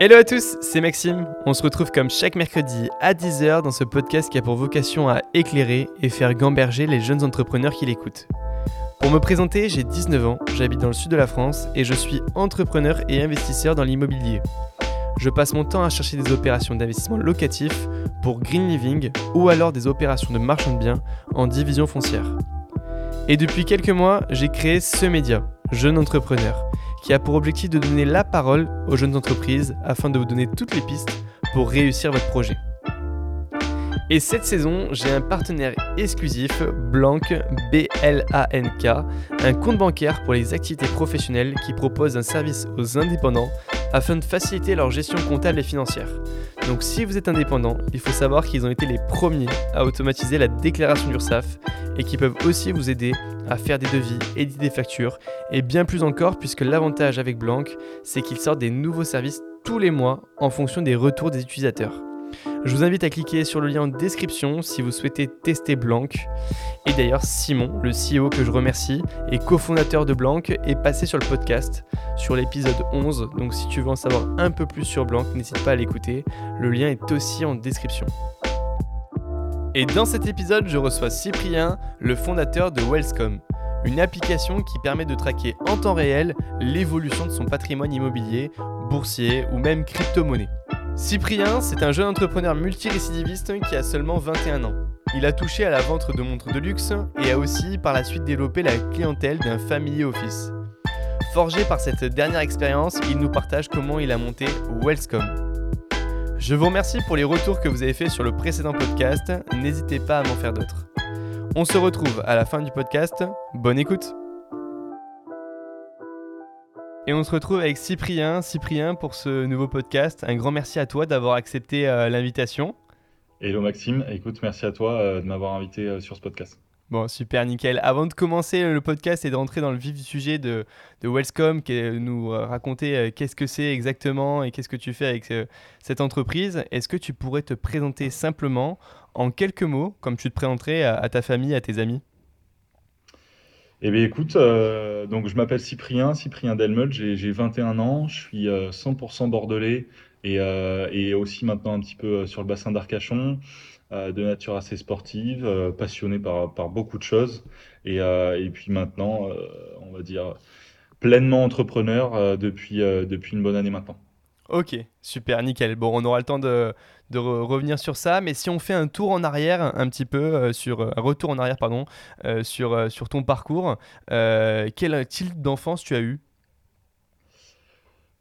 Hello à tous, c'est Maxime. On se retrouve comme chaque mercredi à 10h dans ce podcast qui a pour vocation à éclairer et faire gamberger les jeunes entrepreneurs qui l'écoutent. Pour me présenter, j'ai 19 ans, j'habite dans le sud de la France et je suis entrepreneur et investisseur dans l'immobilier. Je passe mon temps à chercher des opérations d'investissement locatif pour Green Living ou alors des opérations de marchand de biens en division foncière. Et depuis quelques mois, j'ai créé ce média, Jeune Entrepreneur, qui a pour objectif de donner la parole aux jeunes entreprises afin de vous donner toutes les pistes pour réussir votre projet. Et cette saison, j'ai un partenaire exclusif, Blanc, B-L-A-N-K, un compte bancaire pour les activités professionnelles qui propose un service aux indépendants afin de faciliter leur gestion comptable et financière. Donc si vous êtes indépendant, il faut savoir qu'ils ont été les premiers à automatiser la déclaration d'URSSAF et qui peuvent aussi vous aider à faire des devis, éditer des factures et bien plus encore puisque l'avantage avec Blanc, c'est qu'ils sortent des nouveaux services tous les mois en fonction des retours des utilisateurs. Je vous invite à cliquer sur le lien en description si vous souhaitez tester Blanc. Et d'ailleurs, Simon, le CEO que je remercie, et cofondateur de Blanc, est passé sur le podcast, sur l'épisode 11. Donc si tu veux en savoir un peu plus sur Blanc, n'hésite pas à l'écouter. Le lien est aussi en description. Et dans cet épisode, je reçois Cyprien, le fondateur de Wellscom, une application qui permet de traquer en temps réel l'évolution de son patrimoine immobilier, boursier ou même crypto-monnaie. Cyprien, c'est un jeune entrepreneur multirécidiviste qui a seulement 21 ans. Il a touché à la vente de montres de luxe et a aussi par la suite développé la clientèle d'un familier office. Forgé par cette dernière expérience, il nous partage comment il a monté Wellscom. Je vous remercie pour les retours que vous avez fait sur le précédent podcast. N'hésitez pas à m'en faire d'autres. On se retrouve à la fin du podcast. Bonne écoute et on se retrouve avec Cyprien. Cyprien, pour ce nouveau podcast, un grand merci à toi d'avoir accepté euh, l'invitation. Hello Maxime, écoute, merci à toi euh, de m'avoir invité euh, sur ce podcast. Bon, super, nickel. Avant de commencer le podcast et de rentrer dans le vif du sujet de, de Wellscom, qui est nous raconter qu'est-ce que c'est exactement et qu'est-ce que tu fais avec cette entreprise, est-ce que tu pourrais te présenter simplement en quelques mots, comme tu te présenterais à, ta famille, à tes amis? Eh bien, écoute, euh, donc je m'appelle Cyprien, Cyprien Delmeul, j'ai 21 ans, je suis 100% euh, bordelais et, euh, et, aussi maintenant un petit peu sur le bassin d'Arcachon, de nature assez sportive, passionné par, par beaucoup de choses et, et puis maintenant, on va dire, pleinement entrepreneur depuis, depuis une bonne année maintenant. Ok, super, nickel. Bon, on aura le temps de, revenir sur ça, mais si on fait un tour en arrière, un petit peu, euh, sur un retour en arrière, pardon, euh, sur, euh, sur ton parcours, quel type d'enfance tu as eu?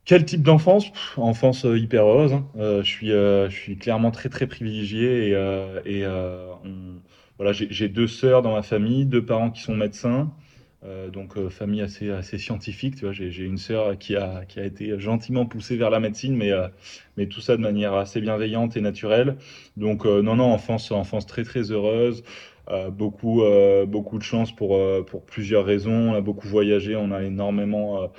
Quel type d'enfance? Enfance hyper heureuse. Hein. je, suis, je suis clairement très très privilégié et, et voilà, j'ai deux sœurs dans ma famille, deux parents qui sont médecins. Euh, donc euh, famille assez assez scientifique, tu vois. J'ai une sœur qui a qui a été gentiment poussée vers la médecine, mais euh, mais tout ça de manière assez bienveillante et naturelle. Donc non non enfance enfance très très heureuse. beaucoup beaucoup de chance pour pour plusieurs raisons. On a beaucoup voyagé, on a énormément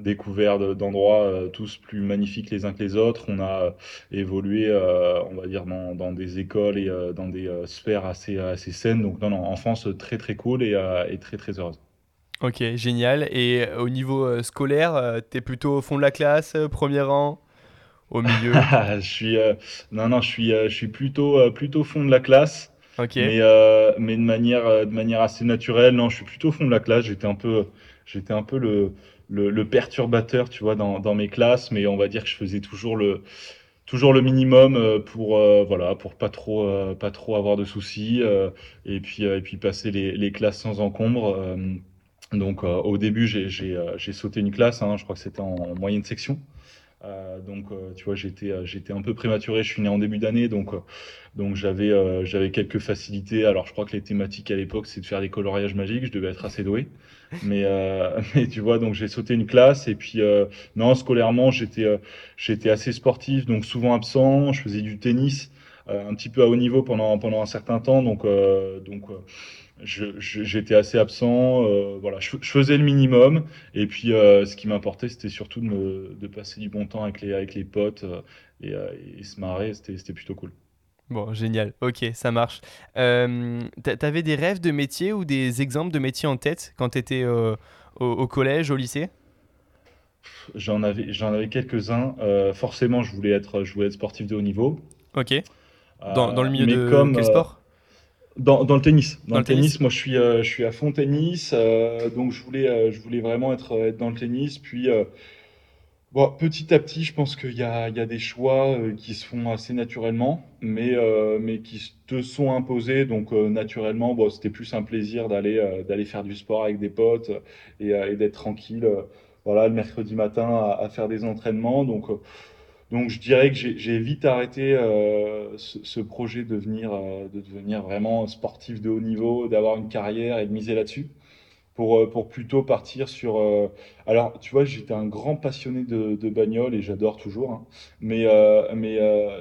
découvert d'endroits euh, tous plus magnifiques les uns que les autres. On a euh, évolué, euh, on va dire, dans, dans, des écoles et dans des sphères assez, assez saines. Donc, non, non, enfance très, très cool et, et très, très heureuse. Ok, génial. Et au niveau scolaire, tu es plutôt au fond de la classe, premier rang au milieu? Je suis non non je suis je suis plutôt plutôt fond de la classe Ok. mais mais de manière de manière assez naturelle non je suis plutôt au fond de la classe j'étais un peu j'étais un peu le le, perturbateur, tu vois, dans, mes classes, mais on va dire que je faisais toujours le toujours le minimum euh, pour euh, voilà pour pas trop euh, pas trop avoir de soucis et puis et puis passer les, les classes sans encombre. donc au début j'ai sauté une classe, hein, je crois que c'était en, moyenne section. Donc tu vois j'étais j'étais un peu prématuré, je suis né en début d'année donc donc j'avais j'avais quelques facilités. Alors je crois que les thématiques à l'époque c'est de faire des coloriages magiques, je devais être assez doué. Mais, euh, mais tu vois, donc j'ai sauté une classe et puis euh, non, scolairement, j'étais euh, j'étais assez sportif, donc souvent absent. Je faisais du tennis, euh, un petit peu à haut niveau pendant pendant un certain temps, donc donc j'étais assez absent. voilà, je, je, faisais le minimum et puis ce qui m'importait, c'était surtout de, me, de passer du bon temps avec les avec les potes et, et se marrer. C'était plutôt cool. Bon, génial. Ok, ça marche. Euh, T'avais des rêves de métier ou des exemples de métiers en tête quand tu étais au, collège, au lycée? J'en avais, avais quelques-uns. Euh, forcément, je voulais être, je voulais être sportif de haut niveau. Ok. Dans, dans le Euh, milieu de comme quel euh, sport? Dans, dans le tennis, dans Dans le tennis? tennis, moi je suis, euh, je suis à fond tennis, euh, donc je voulais, euh, je voulais vraiment être, être dans le tennis. Puis bon, petit à petit, je pense qu'il y a, il y a des choix qui se font assez naturellement, mais, mais qui te sont imposés. Donc naturellement, bon, c'était plus un plaisir d'aller d'aller faire du sport avec des potes et, et d'être tranquille. voilà, le mercredi matin à, à faire des entraînements. Donc, donc je dirais que j'ai vite arrêté euh, ce, projet de devenir, euh, de devenir vraiment sportif de haut niveau, d'avoir une carrière et de miser là-dessus, pour, euh, pour plutôt partir sur... alors, tu vois, j'étais un grand passionné de, de bagnole et j'adore toujours, hein, mais, mais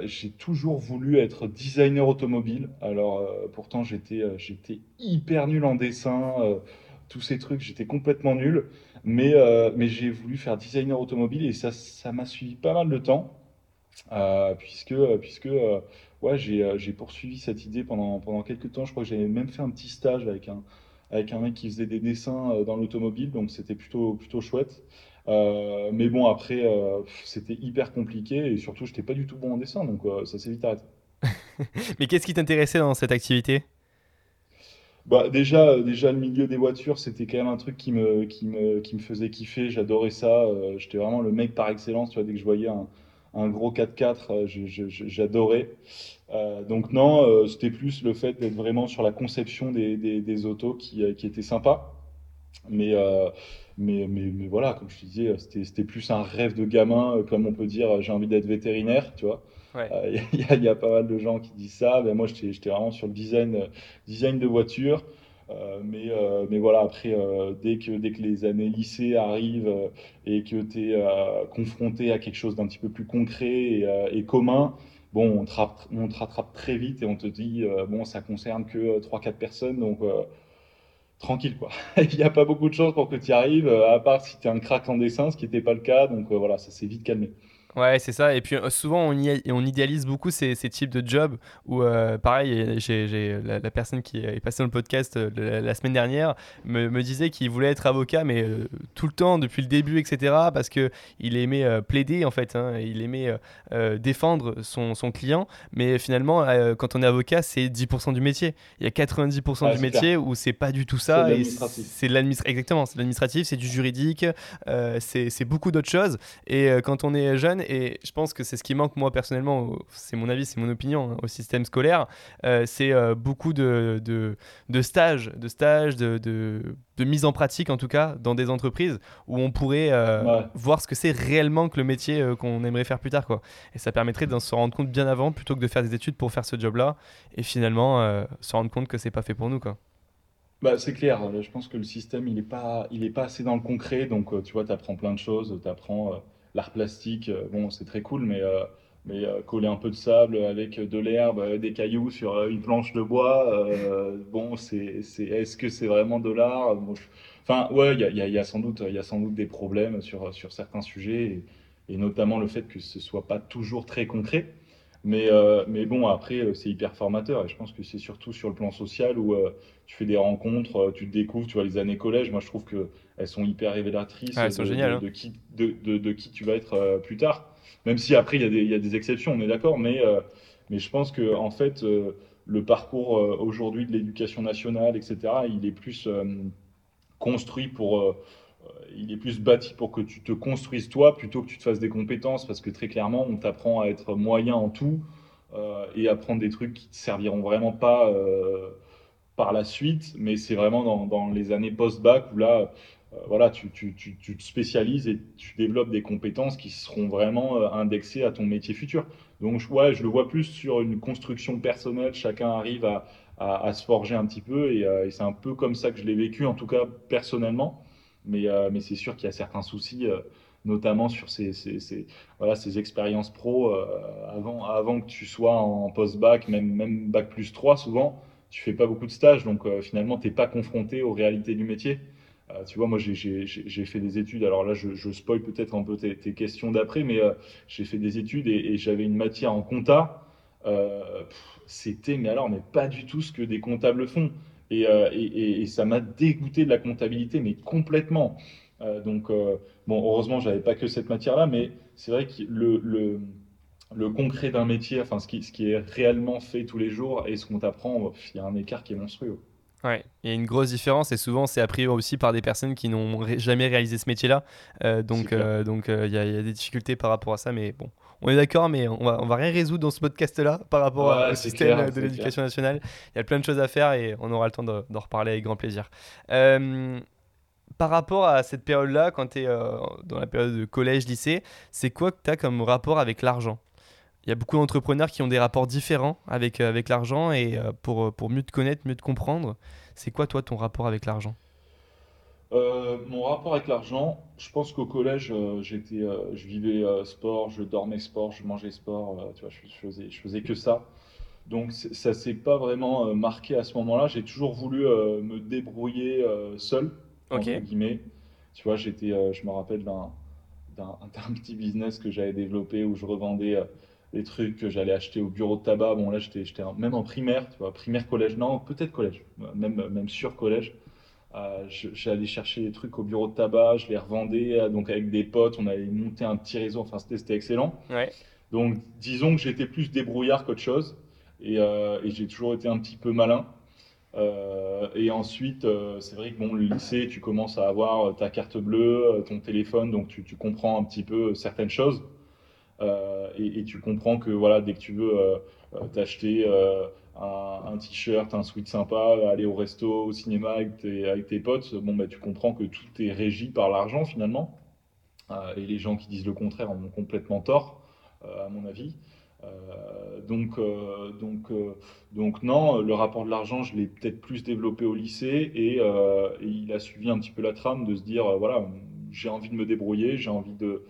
j'ai toujours voulu être designer automobile. Alors, pourtant, j'étais j'étais hyper nul en dessin, tous ces trucs, j'étais complètement nul, mais, mais j'ai voulu faire designer automobile et ça m'a suivi pas mal de temps. Euh, puisque, euh, puisque euh, ouais, j'ai j'ai poursuivi cette idée pendant, pendant quelques temps. Je crois que j'avais même fait un petit stage avec un, avec un mec qui faisait des dessins dans l'automobile, donc c'était plutôt, plutôt chouette. Euh, mais bon, après, c'était hyper compliqué et surtout, j'étais pas du tout bon en dessin, donc ça s'est vite arrêté. Mais qu'est-ce qui t'intéressait dans cette activité? Bah, déjà, déjà, le milieu des voitures, c'était quand même un truc qui me, qui me, qui me faisait kiffer. J'adorais ça. j'étais vraiment le mec par excellence. Tu vois, dès que je voyais un, un gros 4x4, euh, j'adorais. Euh, donc non, euh, c'était plus le fait d'être vraiment sur la conception des, des, des autos qui, qui était sympa. Mais, euh, mais, mais, mais voilà, comme je te disais, c'était, plus un rêve de gamin, comme on peut dire, j'ai envie d'être vétérinaire, tu vois. Ouais. Il y, a, il y a pas mal de gens qui disent ça. Ben moi, j'étais, vraiment sur le design, design de voiture. Euh, mais, euh, mais voilà, après, euh, dès que, dès que les années lycée arrivent et que tu es confronté à quelque chose d'un petit peu plus concret et, commun, bon, on te, on te rattrape très vite et on te dit, bon, ça concerne que euh, trois quatre personnes, donc tranquille, quoi. Il n'y a pas beaucoup de chances pour que tu y arrives, à part si tu es un crack en dessin, ce qui n'était pas le cas, donc voilà, ça s'est vite calmé. Ouais, c'est ça. Et puis euh, souvent, on, y- on idéalise beaucoup ces, ces types de jobs où, euh, pareil, j'ai, la, la personne qui est passée dans le podcast euh, la, la semaine dernière me, me disait qu'il voulait être avocat, mais tout le temps, depuis le début, etc., parce que il aimait plaider, en fait. hein, il aimait défendre son, son client. Mais finalement, quand on est avocat, c'est 10% du métier. Il y a 90% Ouais, du c'est clair. métier où c'est pas du tout ça. C'est de l'administratif. Exactement, c'est de l'administratif, c'est du juridique, c'est beaucoup d'autres choses. Et quand on est jeune, et je pense que c'est ce qui manque moi personnellement, c'est mon avis, c'est mon opinion, hein, au système scolaire, euh, c'est euh, beaucoup de, de, de stages, de stages, de, de, de mise en pratique en tout cas, dans des entreprises où on pourrait euh, Ouais. voir ce que c'est réellement que le métier qu'on aimerait faire plus tard. Quoi. Et ça permettrait d'en se rendre compte bien avant plutôt que de faire des études pour faire ce job-là et finalement se rendre compte que c'est pas fait pour nous. Quoi. Bah, c'est clair, je pense que le système, il est pas, il est pas assez dans le concret, donc tu vois, tu apprends plein de choses, tu apprends l'art plastique, euh, bon, c'est très cool, mais, euh, mais euh, coller un peu de sable avec de l'herbe, des cailloux sur une planche de bois, bon, c'est, c'est, est-ce que c'est vraiment de l'art? Enfin, ouais, il y a sans doute, il y a sans doute des problèmes sur, sur certains sujets, et, et notamment le fait que ce soit pas toujours très concret. Mais, euh, mais bon, après, euh, c'est hyper formateur. Et je pense que c'est surtout sur le plan social où euh, tu fais des rencontres, tu te découvres, tu vois, les années collège, moi je trouve que elles sont hyper révélatrices Ah, elles sont de, géniales. de, hein. de qui, de, qui tu vas être plus tard. Même si après, il y a des, il y a des exceptions, on est d'accord, mais, mais je pense que en fait, le parcours aujourd'hui de l'éducation nationale, etc., il est plus construit pour, il est plus bâti pour que tu te construises toi plutôt que tu te fasses des compétences, parce que très clairement, on t'apprend à être moyen en tout euh, et apprendre des trucs qui te serviront vraiment pas euh, par la suite, mais c'est vraiment dans, les années post-bac où là, euh, voilà, tu, tu, tu, tu te spécialises et tu développes des compétences qui seront vraiment euh, indexées à ton métier futur. Donc, ouais, je le vois plus sur une construction personnelle, chacun arrive à, à, à se forger un petit peu euh, et c'est un peu comme ça que je l'ai vécu, en tout cas personnellement. Mais, euh, mais c'est sûr qu'il y a certains soucis, euh, notamment sur ces, voilà, ces expériences pro. euh, avant, avant que tu sois en post-bac, même, même bac plus 3 souvent, tu fais pas beaucoup de stages, donc finalement, tu n'es pas confronté aux réalités du métier. Tu vois, moi, j'ai fait des études, alors là, je, je spoil peut-être un peu tes, questions d'après, mais j'ai fait des études et, j'avais une matière en compta. c'était, mais alors, mais pas du tout ce que des comptables font. Et, euh, et, ça m'a dégoûté de la comptabilité, mais complètement. donc, bon, heureusement, j'avais pas que cette matière-là, mais c'est vrai que le, le, le concret d'un métier, enfin, ce qui, ce qui est réellement fait tous les jours et ce qu'on t'apprend, il y a un écart qui est monstrueux. Ouais, il y a une grosse différence et souvent c'est appris aussi par des personnes qui n'ont jamais réalisé ce métier-là. Euh, donc euh, donc euh, il y, a des difficultés par rapport à ça, mais bon, on est d'accord, mais on va, on va rien résoudre dans ce podcast-là par rapport au système de l'éducation nationale. Il y a plein de choses à faire et on aura le temps d'en reparler avec grand plaisir. par rapport à cette période-là, quand tu es dans la période de collège, lycée, c'est quoi que tu as comme rapport avec l'argent? Il y a beaucoup d'entrepreneurs qui ont des rapports différents avec, euh, avec l'argent et euh, pour, euh, pour mieux te connaître, mieux te comprendre, c'est quoi toi ton rapport avec l'argent? Mon rapport avec l'argent, je pense qu'au collège, j'étais, je vivais sport, je dormais sport, je mangeais sport, tu vois, je, faisais, je faisais que ça. Donc ça s'est pas vraiment marqué à ce moment-là. J'ai toujours voulu me débrouiller seul, entre guillemets. Tu vois, j'étais, je me rappelle d'un, d'un, d'un petit business que j'avais développé où je revendais les trucs que j'allais acheter au bureau de tabac. Bon, là, j'étais même en primaire, tu vois, primaire, collège, non, peut-être collège, même, même sur collège. Euh, j'allais chercher des trucs au bureau de tabac, je les revendais, euh, donc avec des potes, on avait monté un petit réseau, enfin, c'était excellent. Ouais. Donc, disons que j'étais plus débrouillard qu'autre chose, et, euh, et j'ai toujours été un petit peu malin. Euh, et ensuite, c'est vrai que bon, le lycée, tu commences à avoir ta carte bleue, ton téléphone, donc tu, tu comprends un petit peu certaines choses. Euh, et, tu comprends que voilà, dès que tu veux t'acheter un, t-shirt, un sweat sympa, aller au resto, au cinéma avec tes, potes, bon, bah, tu comprends que tout est régi par l'argent finalement. et les gens qui disent le contraire ont complètement tort, à mon avis. donc, donc, donc non, le rapport de l'argent, je l'ai peut-être plus développé au lycée et, il a suivi un petit peu la trame de se dire, voilà, j'ai envie de me débrouiller, j'ai envie de,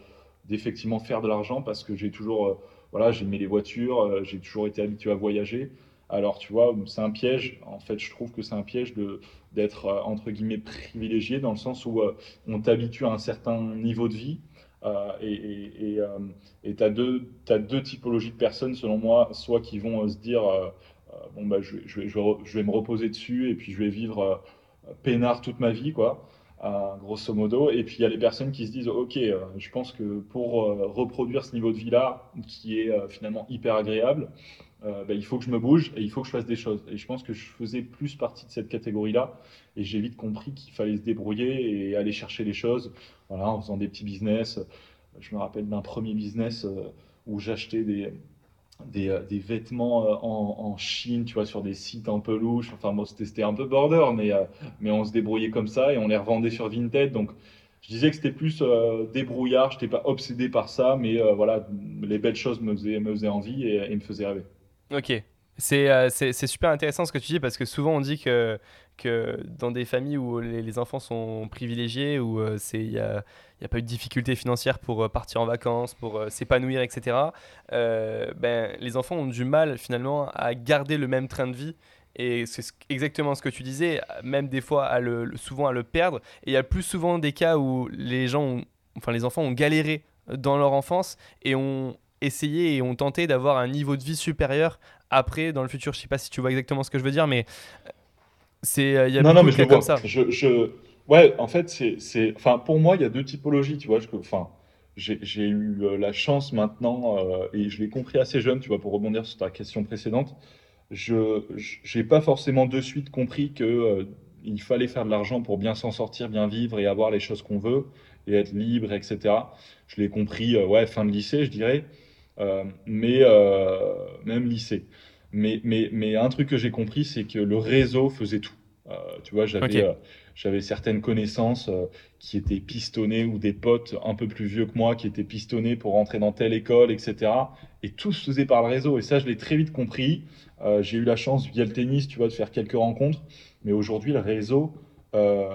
d'effectivement faire de l'argent parce que j'ai toujours, euh, voilà, j'ai aimé les voitures, euh, j'ai toujours été habitué à voyager. Alors, tu vois, c'est un piège. En fait, je trouve que c'est un piège de d'être euh, entre guillemets privilégié dans le sens où on t'habitue à un certain niveau de vie. et tu as, deux, deux typologies de personnes, selon moi, soit qui vont se dire bon, bah, je, je, vais, je, vais, me reposer dessus et puis je vais vivre peinard toute ma vie, quoi grosso modo. Et puis il y a les personnes qui se disent, ok, euh, je pense que pour euh, reproduire ce niveau de vie-là, qui est euh, finalement hyper agréable, bah, il faut que je me bouge et il faut que je fasse des choses. Et je pense que je faisais plus partie de cette catégorie-là. Et j'ai vite compris qu'il fallait se débrouiller et aller chercher les choses, voilà, en faisant des petits business. Je me rappelle d'un premier business où j'achetais des, des, euh, vêtements euh, en, Chine, tu vois, sur des sites un peu louches. Enfin, bon, c'était un peu border, mais, euh, mais on se débrouillait comme ça et on les revendait sur Vinted. Donc, je disais que c'était plus débrouillard, je n'étais pas obsédé par ça, mais voilà, les belles choses me faisaient, me faisaient envie et me faisaient rêver. Ok, c'est super intéressant ce que tu dis parce que souvent on dit que, que dans des familles où les, enfants sont privilégiés, où a, il n'y a pas eu de difficulté financière pour euh, partir en vacances, pour euh, s'épanouir, etc., euh, ben, les enfants ont du mal finalement à garder le même train de vie. Et c'est exactement ce que tu disais, même des fois souvent à le perdre. Et il y a plus souvent des cas où les gens, enfin les enfants ont galéré dans leur enfance et ont essayé et ont tenté d'avoir un niveau de vie supérieur après dans le futur. Je sais pas si tu vois exactement ce que je veux dire, mais c'est il y a non, non, mais je comme ça. Je, je, Ouais, en fait, c'est, enfin, pour moi, il y a deux typologies, tu vois. Je, enfin, j'ai eu euh, la chance maintenant, euh, et je l'ai compris assez jeune, tu vois, pour rebondir sur ta question précédente. Je n'ai pas forcément de suite compris que euh, il fallait faire de l'argent pour bien s'en sortir, bien vivre et avoir les choses qu'on veut et être libre, etc. Je l'ai compris, ouais, fin de lycée, je dirais, mais même lycée. Mais, mais, mais un truc que j'ai compris, c'est que le réseau faisait tout. tu vois, j'avais j'avais certaines connaissances euh, qui étaient pistonnées ou des potes un peu plus vieux que moi qui étaient pistonnés pour rentrer dans telle école, etc. Et tout se faisait par le réseau. Et ça, je l'ai très vite compris. Euh, j'ai eu la chance via le tennis, tu vois, de faire quelques rencontres. Mais aujourd'hui, le réseau, euh,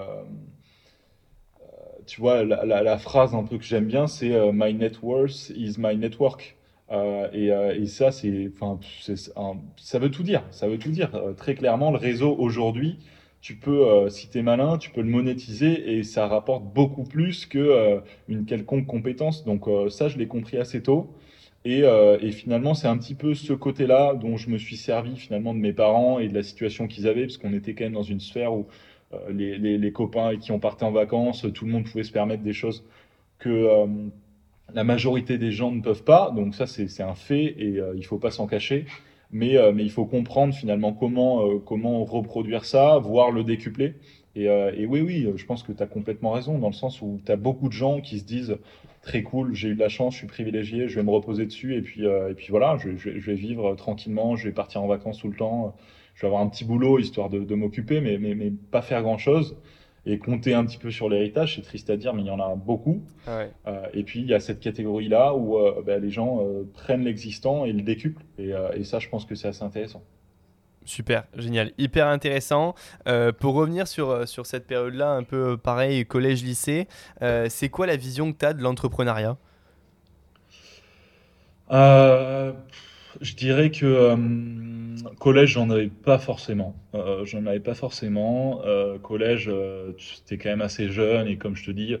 tu vois, la, phrase un peu que j'aime bien, c'est My net worth is my network. Et, et, ça, c'est, enfin, ça veut tout dire. Ça veut tout dire. très clairement, le réseau aujourd'hui, tu peux, euh, si tu es malin, tu peux le monétiser et ça rapporte beaucoup plus que euh, une quelconque compétence. Donc euh, ça, je l'ai compris assez tôt. Et, finalement, c'est un petit peu ce côté-là dont je me suis servi finalement de mes parents et de la situation qu'ils avaient, parce qu'on était quand même dans une sphère où les, copains qui ont parté en vacances, tout le monde pouvait se permettre des choses que la majorité des gens ne peuvent pas. Donc ça, c'est un fait et il faut pas s'en cacher. Mais, mais il faut comprendre finalement comment, comment reproduire ça, voire le décupler. Et, oui, oui, je pense que tu as complètement raison, dans le sens où tu as beaucoup de gens qui se disent très cool, j'ai eu de la chance, je suis privilégié, je vais me reposer dessus et puis, euh, voilà, je, vais vivre tranquillement, je vais partir en vacances tout le temps, je vais avoir un petit boulot histoire de, m'occuper, mais, pas faire grand chose. Et compter un petit peu sur l'héritage, c'est triste à dire, mais il y en a beaucoup. Euh, et puis il y a cette catégorie-là où euh, ben, les gens prennent l'existant et le décuplent. Et, et ça, je pense que c'est assez intéressant. Super, génial, hyper intéressant. Euh, pour revenir sur, euh, sur cette période-là, un peu euh, pareil, collège-lycée, c'est quoi la vision que tu as de l'entrepreneuriat? Je dirais que collège, j'en avais pas forcément. j'en avais pas forcément. collège, c'était quand même assez jeune et comme je te dis,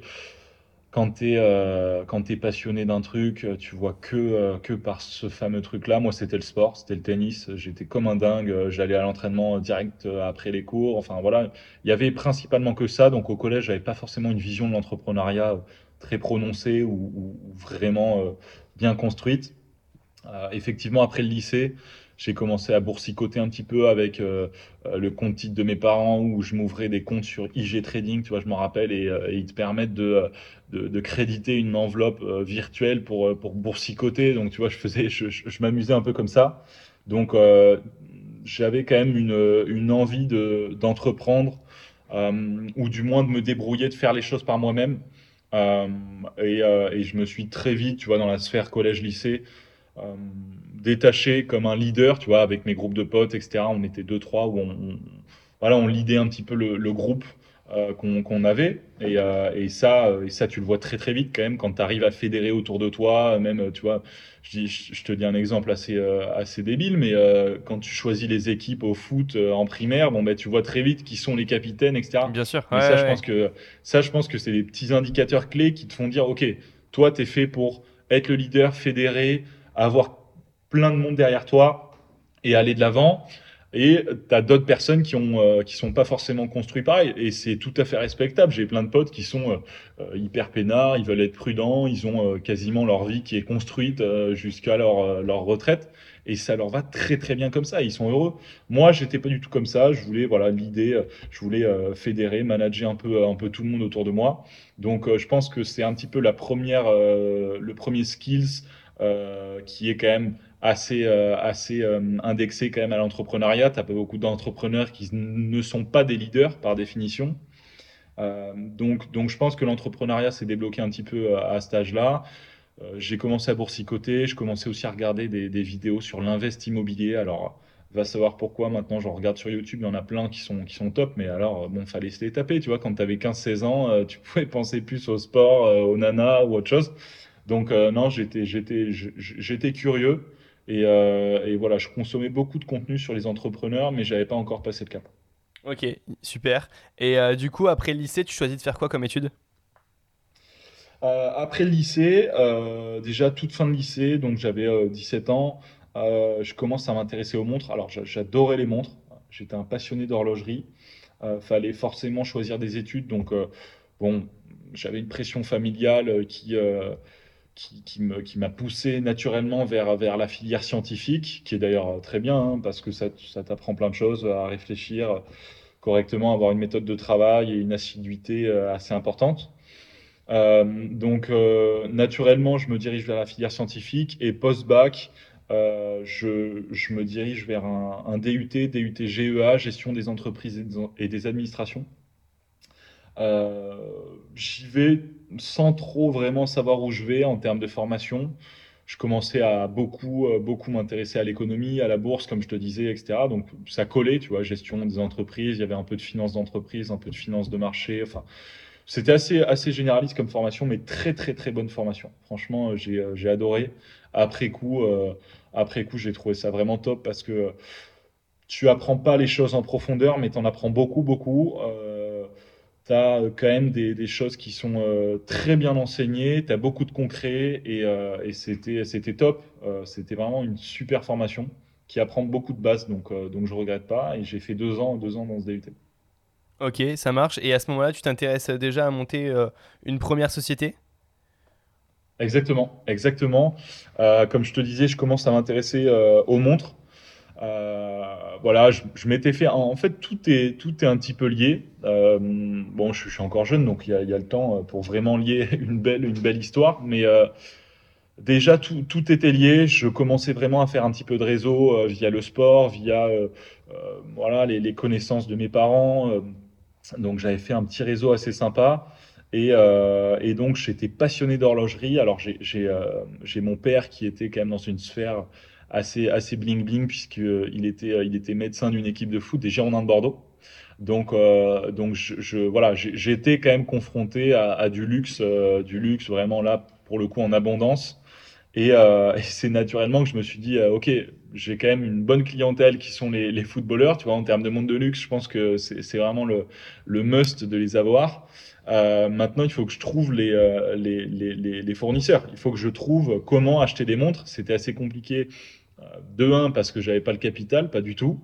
quand tu es, euh, es, passionné d'un truc, euh, tu vois que, euh, que par ce fameux truc-là. Moi, c'était le sport, c'était le tennis. J'étais comme un dingue. J'allais à l'entraînement direct après les cours. Enfin, voilà. Il y avait principalement que ça. Donc, au collège, j'avais pas forcément une vision de l'entrepreneuriat très prononcée ou vraiment bien construite. effectivement, après le lycée, j'ai commencé à boursicoter un petit peu avec euh, euh, le compte titre de mes parents où je m'ouvrais des comptes sur IG Trading, tu vois, je m'en rappelle, et, euh, ils te permettent de, créditer une enveloppe virtuelle pour, boursicoter. Donc, tu vois, je faisais, je, m'amusais un peu comme ça. Donc, j'avais quand même une, envie de, d'entreprendre ou du moins de me débrouiller, de faire les choses par moi-même. et, et je me suis très vite, tu vois, dans la sphère collège-lycée, euh, détaché comme un leader, tu vois, avec mes groupes de potes, etc. On était deux, trois où on, voilà, on lidait un petit peu le, le groupe euh, qu'on avait. Et, euh, et, ça, et ça, tu le vois très très vite quand même quand tu arrives à fédérer autour de toi. Même, tu vois, je, dis, je te dis un exemple assez, assez débile, mais quand tu choisis les équipes au foot en primaire, bon, ben, tu vois très vite qui sont les capitaines, etc. Bien sûr. Ouais, ça, je pense que, ça, je pense que c'est des petits indicateurs clés qui te font dire, OK, toi, tu es fait pour être le leader, fédérer, avoir plein de monde derrière toi et aller de l'avant. Et tu as d'autres personnes qui ont euh, sont pas forcément construits pareil et c'est tout à fait respectable. J'ai plein de potes qui sont euh, euh, hyper peinards, ils veulent être prudents, ils ont quasiment leur vie qui est construite jusqu'à leur leur retraite et ça leur va très très bien comme ça, ils sont heureux. Moi, j'étais pas du tout comme ça, je voulais voilà, l'idée, je voulais fédérer, manager un peu un peu tout le monde autour de moi. Donc je pense que c'est un petit peu la première le premier skills qui est quand même assez, euh, assez euh, indexé quand même à l'entrepreneuriat. Tu pas beaucoup d'entrepreneurs qui ne sont pas des leaders par définition. donc, donc je pense que l'entrepreneuriat s'est débloqué un petit peu à, cet âge-là. j'ai commencé à boursicoter, je commençais aussi à regarder des, vidéos sur l'invest immobilier. Alors, va savoir pourquoi maintenant j'en regarde sur YouTube, il y en a plein qui sont, qui sont top, mais alors bon, fallait se les taper, tu vois, quand tu avais 15-16 ans, tu pouvais penser plus au sport, au nana ou autre chose. Donc euh, non, j'étais j'étais j'étais curieux et, euh, et, voilà, je consommais beaucoup de contenu sur les entrepreneurs, mais j'avais pas encore passé le cap. Ok, super. Et euh, du coup, après le lycée, tu choisis de faire quoi comme étude Après le lycée, déjà toute fin de lycée, donc j'avais 17 ans, je commence à m'intéresser aux montres. Alors j'adorais les montres, j'étais un passionné d'horlogerie. fallait forcément choisir des études, donc bon, j'avais une pression familiale qui qui, m'a poussé naturellement vers, la filière scientifique, qui est d'ailleurs très bien, hein, parce que ça, t'apprend plein de choses, à réfléchir correctement, avoir une méthode de travail et une assiduité euh, assez importante. Euh, donc, euh, naturellement, je me dirige vers la filière scientifique et post-bac, euh, je, me dirige vers un DUT, DUT GEA, gestion des entreprises et des administrations. Euh, j'y vais sans trop vraiment savoir où je vais en termes de formation. Je commençais à beaucoup, euh, beaucoup m'intéresser à l'économie, à la bourse, comme je te disais, etc. Donc ça collait, tu vois, gestion des entreprises. Il y avait un peu de finance d'entreprise, un peu de finance de marché. Enfin, c'était assez, assez généraliste comme formation, mais très, très, très bonne formation. Franchement, j'ai, euh, j'ai adoré. Après coup, après coup, j'ai trouvé ça vraiment top parce que tu apprends pas les choses en profondeur, mais tu en apprends beaucoup, beaucoup. Tu as euh, quand même des, des, choses qui sont euh, très bien enseignées, tu as beaucoup de concret et, euh, et c'était, c'était top. Euh, c'était vraiment une super formation qui apprend beaucoup de bases, donc, donc je regrette pas. Et j'ai fait deux ans, deux ans dans ce DUT. Ok, ça marche. Et à ce moment-là, tu t'intéresses déjà à monter une première société? Exactement, exactement. comme je te disais, je commence à m'intéresser aux montres. Euh, voilà, je, m'étais fait. En, fait, tout est tout est un petit peu lié. Euh, bon, je, suis encore jeune, donc il y a, le temps pour vraiment lier une belle une belle histoire. Mais euh, déjà, tout, tout était lié. Je commençais vraiment à faire un petit peu de réseau euh, via le sport, via euh, voilà les, les, connaissances de mes parents. donc j'avais fait un petit réseau assez sympa. Et, et donc j'étais passionné d'horlogerie. Alors j'ai mon père qui était quand même dans une sphère assez, assez bling bling puisqu'il euh, était, euh, il était médecin d'une équipe de foot des Girondins de Bordeaux. Donc, euh, donc je, voilà, été quand même confronté à, du luxe, du luxe vraiment là pour le coup en abondance. Et, c'est naturellement que je me suis dit, ok, j'ai quand même une bonne clientèle qui sont les, footballeurs. Tu vois, en termes de monde de luxe, je pense que c'est vraiment le, le must de les avoir. Maintenant, il faut que je trouve les, les, les, les, fournisseurs. Il faut que je trouve comment acheter des montres. C'était assez compliqué de un parce que j'avais pas le capital, pas du tout,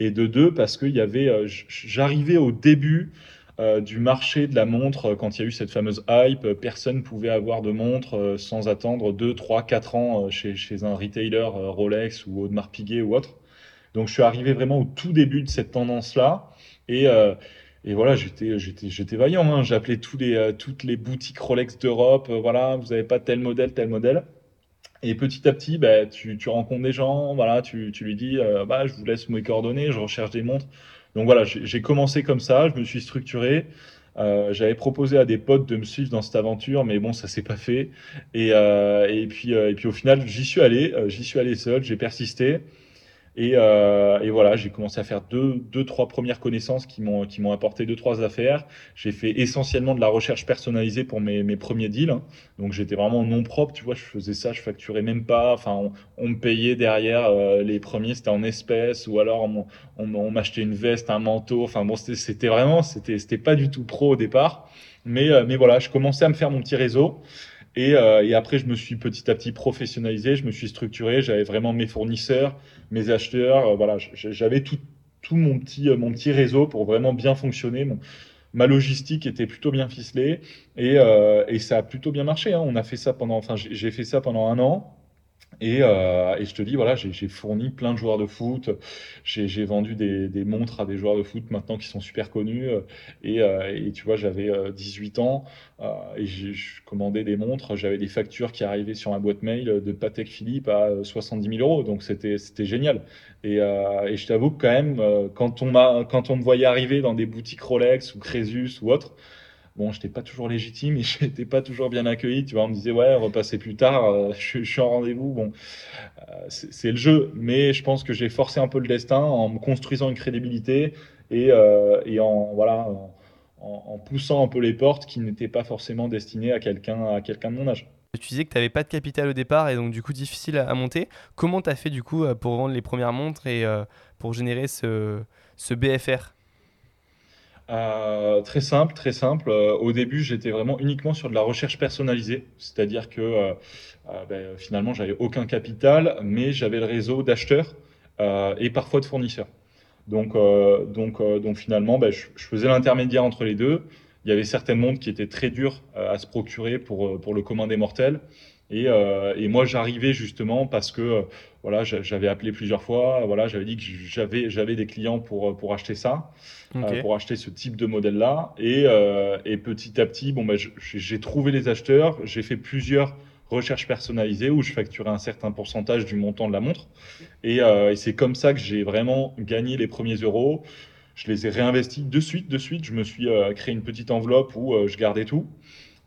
et de deux parce y avait, euh, j'arrivais au début euh, du marché de la montre quand il y a eu cette fameuse hype. Personne pouvait avoir de montre euh, sans attendre 2, 3, 4 ans chez, un retailer Rolex ou Audemars Piguet ou autre. Donc je suis arrivé vraiment au tout début de cette tendance-là et et voilà, j'étais, vaillant. Hein. J'appelais toutes les boutiques Rolex d'Europe. voilà, vous avez pas tel modèle, tel modèle. Et petit à petit, bah, tu, tu, rencontres des gens, voilà, tu, tu lui dis, euh, bah, je vous laisse mes coordonnées, je recherche des montres. Donc voilà, j'ai commencé comme ça, je me suis structuré. Euh, J'avais proposé à des potes de me suivre dans cette aventure, mais bon, ça s'est pas fait. Et, euh, et puis, euh, et puis au final, j'y suis allé, euh, j'y suis allé seul, j'ai persisté. Et, euh, et, voilà, j'ai commencé à faire deux, deux, trois premières connaissances qui m'ont qui m'ont apporté deux, trois affaires. J'ai fait essentiellement de la recherche personnalisée pour mes, mes premiers deals. Donc j'étais vraiment non propre, tu vois. Je faisais ça, je facturais même pas. Enfin, on, me payait derrière. Euh, les premiers, c'était en espèces ou alors on, on, m'achetait une veste, un manteau. Enfin bon, c'était vraiment, c'était c'était pas du tout pro au départ. Mais euh, mais voilà, je commençais à me faire mon petit réseau. Et, euh, et, après, je me suis petit à petit professionnalisé, je me suis structuré, j'avais vraiment mes fournisseurs, mes acheteurs, euh, voilà, j'avais tout, mon petit, euh, mon petit réseau pour vraiment bien fonctionner. Ma logistique était plutôt bien ficelée et, et ça a plutôt bien marché. Hein. On a fait ça pendant, enfin, j'ai fait ça pendant un an. Et, euh, et, je te dis, voilà, j'ai fourni plein de joueurs de foot. J'ai vendu des, montres à des joueurs de foot maintenant qui sont super connus. Et, euh, et tu vois, j'avais 18 euh, ans euh, et je commandais des montres. J'avais des factures qui arrivaient sur ma boîte mail de Patek Philippe à 70 000 euros. Donc c'était génial. Et, euh, je t'avoue que quand même, quand on, quand on me voyait arriver dans des boutiques Rolex ou Crésus ou autres, bon, j'étais pas toujours légitime et j'étais pas toujours bien accueilli. Tu vois, on me disait ouais, repassez plus tard. Euh, je, suis en rendez-vous. Bon, euh, c'est le jeu, mais je pense que j'ai forcé un peu le destin en me construisant une crédibilité et, euh, en voilà, en, poussant un peu les portes qui n'étaient pas forcément destinées à quelqu'un à de mon âge. Tu disais que tu n'avais pas de capital au départ et donc du coup difficile à, monter. Comment tu as fait du coup pour vendre les premières montres et pour générer ce BFR euh, très simple, très simple. Euh, au début, j'étais vraiment uniquement sur de la recherche personnalisée, c'est-à-dire que euh, ben, finalement, j'avais aucun capital, mais j'avais le réseau d'acheteurs et parfois de fournisseurs. Donc, donc, donc finalement, ben, je, je, faisais l'intermédiaire entre les deux. Il y avait certaines montres qui étaient très dures à se procurer pour, pour le commun des mortels. Et, euh, et, moi, j'arrivais justement parce que voilà, j'avais appelé plusieurs fois. Voilà, j'avais dit que j'avais j'avais des clients pour pour acheter ça, euh, pour acheter ce type de modèle là. Et, euh, et petit à petit, bon, bah, j'ai trouvé les acheteurs. J'ai fait plusieurs recherches personnalisées où je facturais un certain pourcentage du montant de la montre. Et, euh, et c'est comme ça que j'ai vraiment gagné les premiers euros. Je les ai réinvestis de suite, de suite. Je me suis euh, créé une petite enveloppe où euh, je gardais tout.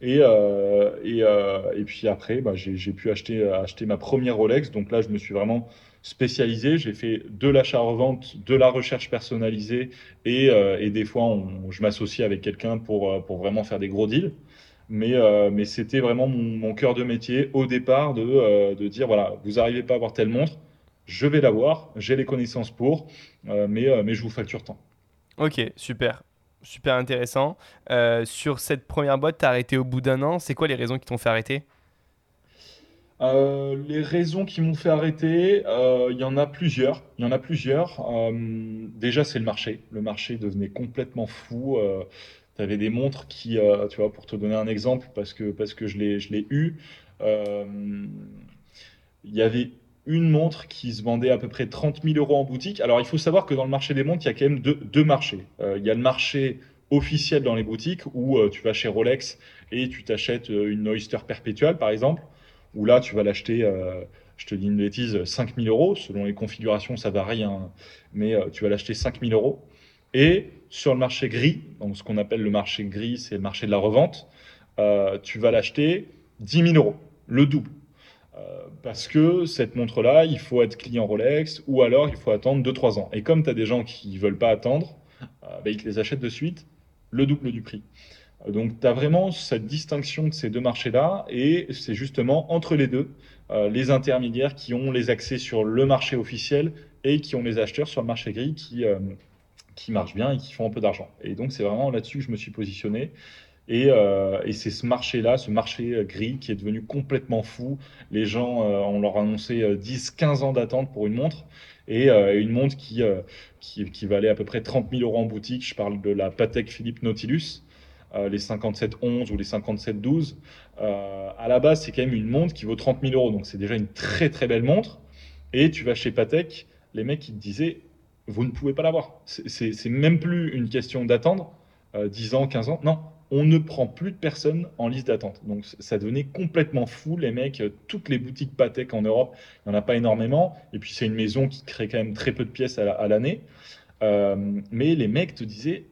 Et, euh, et, euh, et, puis après, bah, j'ai pu acheter, acheter ma première Rolex. Donc là, je me suis vraiment spécialisé. J'ai fait de l'achat-revente, de la recherche personnalisée et, euh, et des fois, je m'associe avec quelqu'un pour, pour vraiment faire des gros deals. Mais, mais c'était vraiment mon, cœur de métier au départ de, de dire voilà, vous arrivez pas à avoir telle montre, je vais l'avoir, j'ai les connaissances pour, mais, mais je vous facture tant. Ok, super super intéressant. Euh, sur cette première boîte, tu as arrêté au bout d'un an. C'est quoi les raisons qui t'ont fait arrêter? Euh, les raisons qui m'ont fait arrêter, euh, il y en a plusieurs. Il y en a plusieurs. Euh, déjà, c'est le marché. Le marché devenait complètement fou. tu avais des montres qui, tu vois, pour te donner un exemple, parce que, parce que je l'ai eu, il y avait une montre qui se vendait à peu près 30 000 euros en boutique. Alors, il faut savoir que dans le marché des montres, il y a quand même deux, deux marchés. il y a le marché officiel dans les boutiques où tu vas chez Rolex et tu t'achètes une Oyster perpétuelle, par exemple où là, tu vas l'acheter, euh, je te dis une bêtise, 5000 euros. Selon les configurations, ça varie, hein, mais euh, tu vas l'acheter 5000 euros. Et sur le marché gris, donc ce qu'on appelle le marché gris, c'est le marché de la revente, euh, tu vas l'acheter 10 000 euros, le double. Parce que cette montre-là, il faut être client Rolex ou alors il faut attendre 2-3 ans. Et comme tu as des gens qui ne veulent pas attendre, bah, ils te les achètent de suite, le double du prix. Donc tu as vraiment cette distinction de ces deux marchés-là et c'est justement entre les deux euh, les intermédiaires qui ont les accès sur le marché officiel et qui ont les acheteurs sur le marché gris qui, euh, qui marchent bien et qui font un peu d'argent. Et donc c'est vraiment là-dessus que je me suis positionné. Et, euh, et c'est ce marché-là, ce marché gris qui est devenu complètement fou. Les gens, on leur a annoncé 10-15 ans d'attente pour une montre et une montre qui, qui, valait à peu près 30 000 euros en boutique. Je parle de la Patek Philippe Nautilus. Euh, les 5711 ou les 5712. Euh, à la base, c'est quand même une montre qui vaut 30 000 euros. Donc c'est déjà une très très belle montre. Et tu vas chez Patek, les mecs ils te disaient, vous ne pouvez pas l'avoir. C'est même plus une question d'attendre 10 euh, ans, 15 ans. Non, on ne prend plus de personnes en liste d'attente. Donc ça devenait complètement fou, les mecs. Toutes les boutiques Patek en Europe, il n'y en a pas énormément. Et puis c'est une maison qui crée quand même très peu de pièces à l'année. mais les mecs te disaient,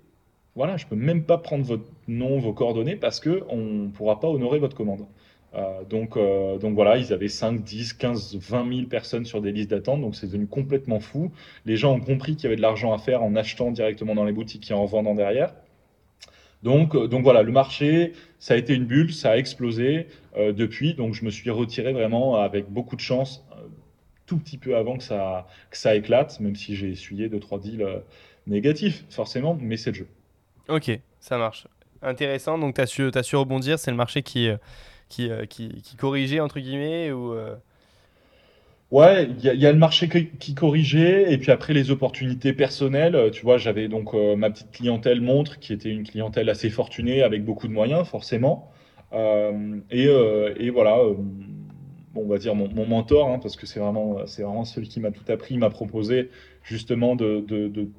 voilà, je peux même pas prendre votre nom, vos coordonnées parce que on ne pourra pas honorer votre commande. Euh, donc, euh, donc voilà, ils avaient 5, 10, 15, 20 000 personnes sur des listes d'attente, donc c'est devenu complètement fou. Les gens ont compris qu'il y avait de l'argent à faire en achetant directement dans les boutiques et en vendant derrière. Donc, euh, donc voilà, le marché, ça a été une bulle, ça a explosé depuis, donc je me suis retiré vraiment avec beaucoup de chance, tout petit peu avant que ça, que ça éclate, même si j'ai essuyé deux, trois deals négatifs, forcément, mais c'est le jeu. Ok, ça marche. Intéressant. Donc, tu as su, as su rebondir. C'est le marché qui, euh, qui, euh, qui, qui, corrigeait, entre guillemets ou, euh? Ouais, il y, a le marché qui, corrigeait et puis après les opportunités personnelles. Tu vois, j'avais donc ma petite clientèle montre qui était une clientèle assez fortunée avec beaucoup de moyens, forcément. et, et, voilà on va dire mon, mentor, hein, parce que c'est vraiment, vraiment celui qui m'a tout appris, m'a proposé justement de,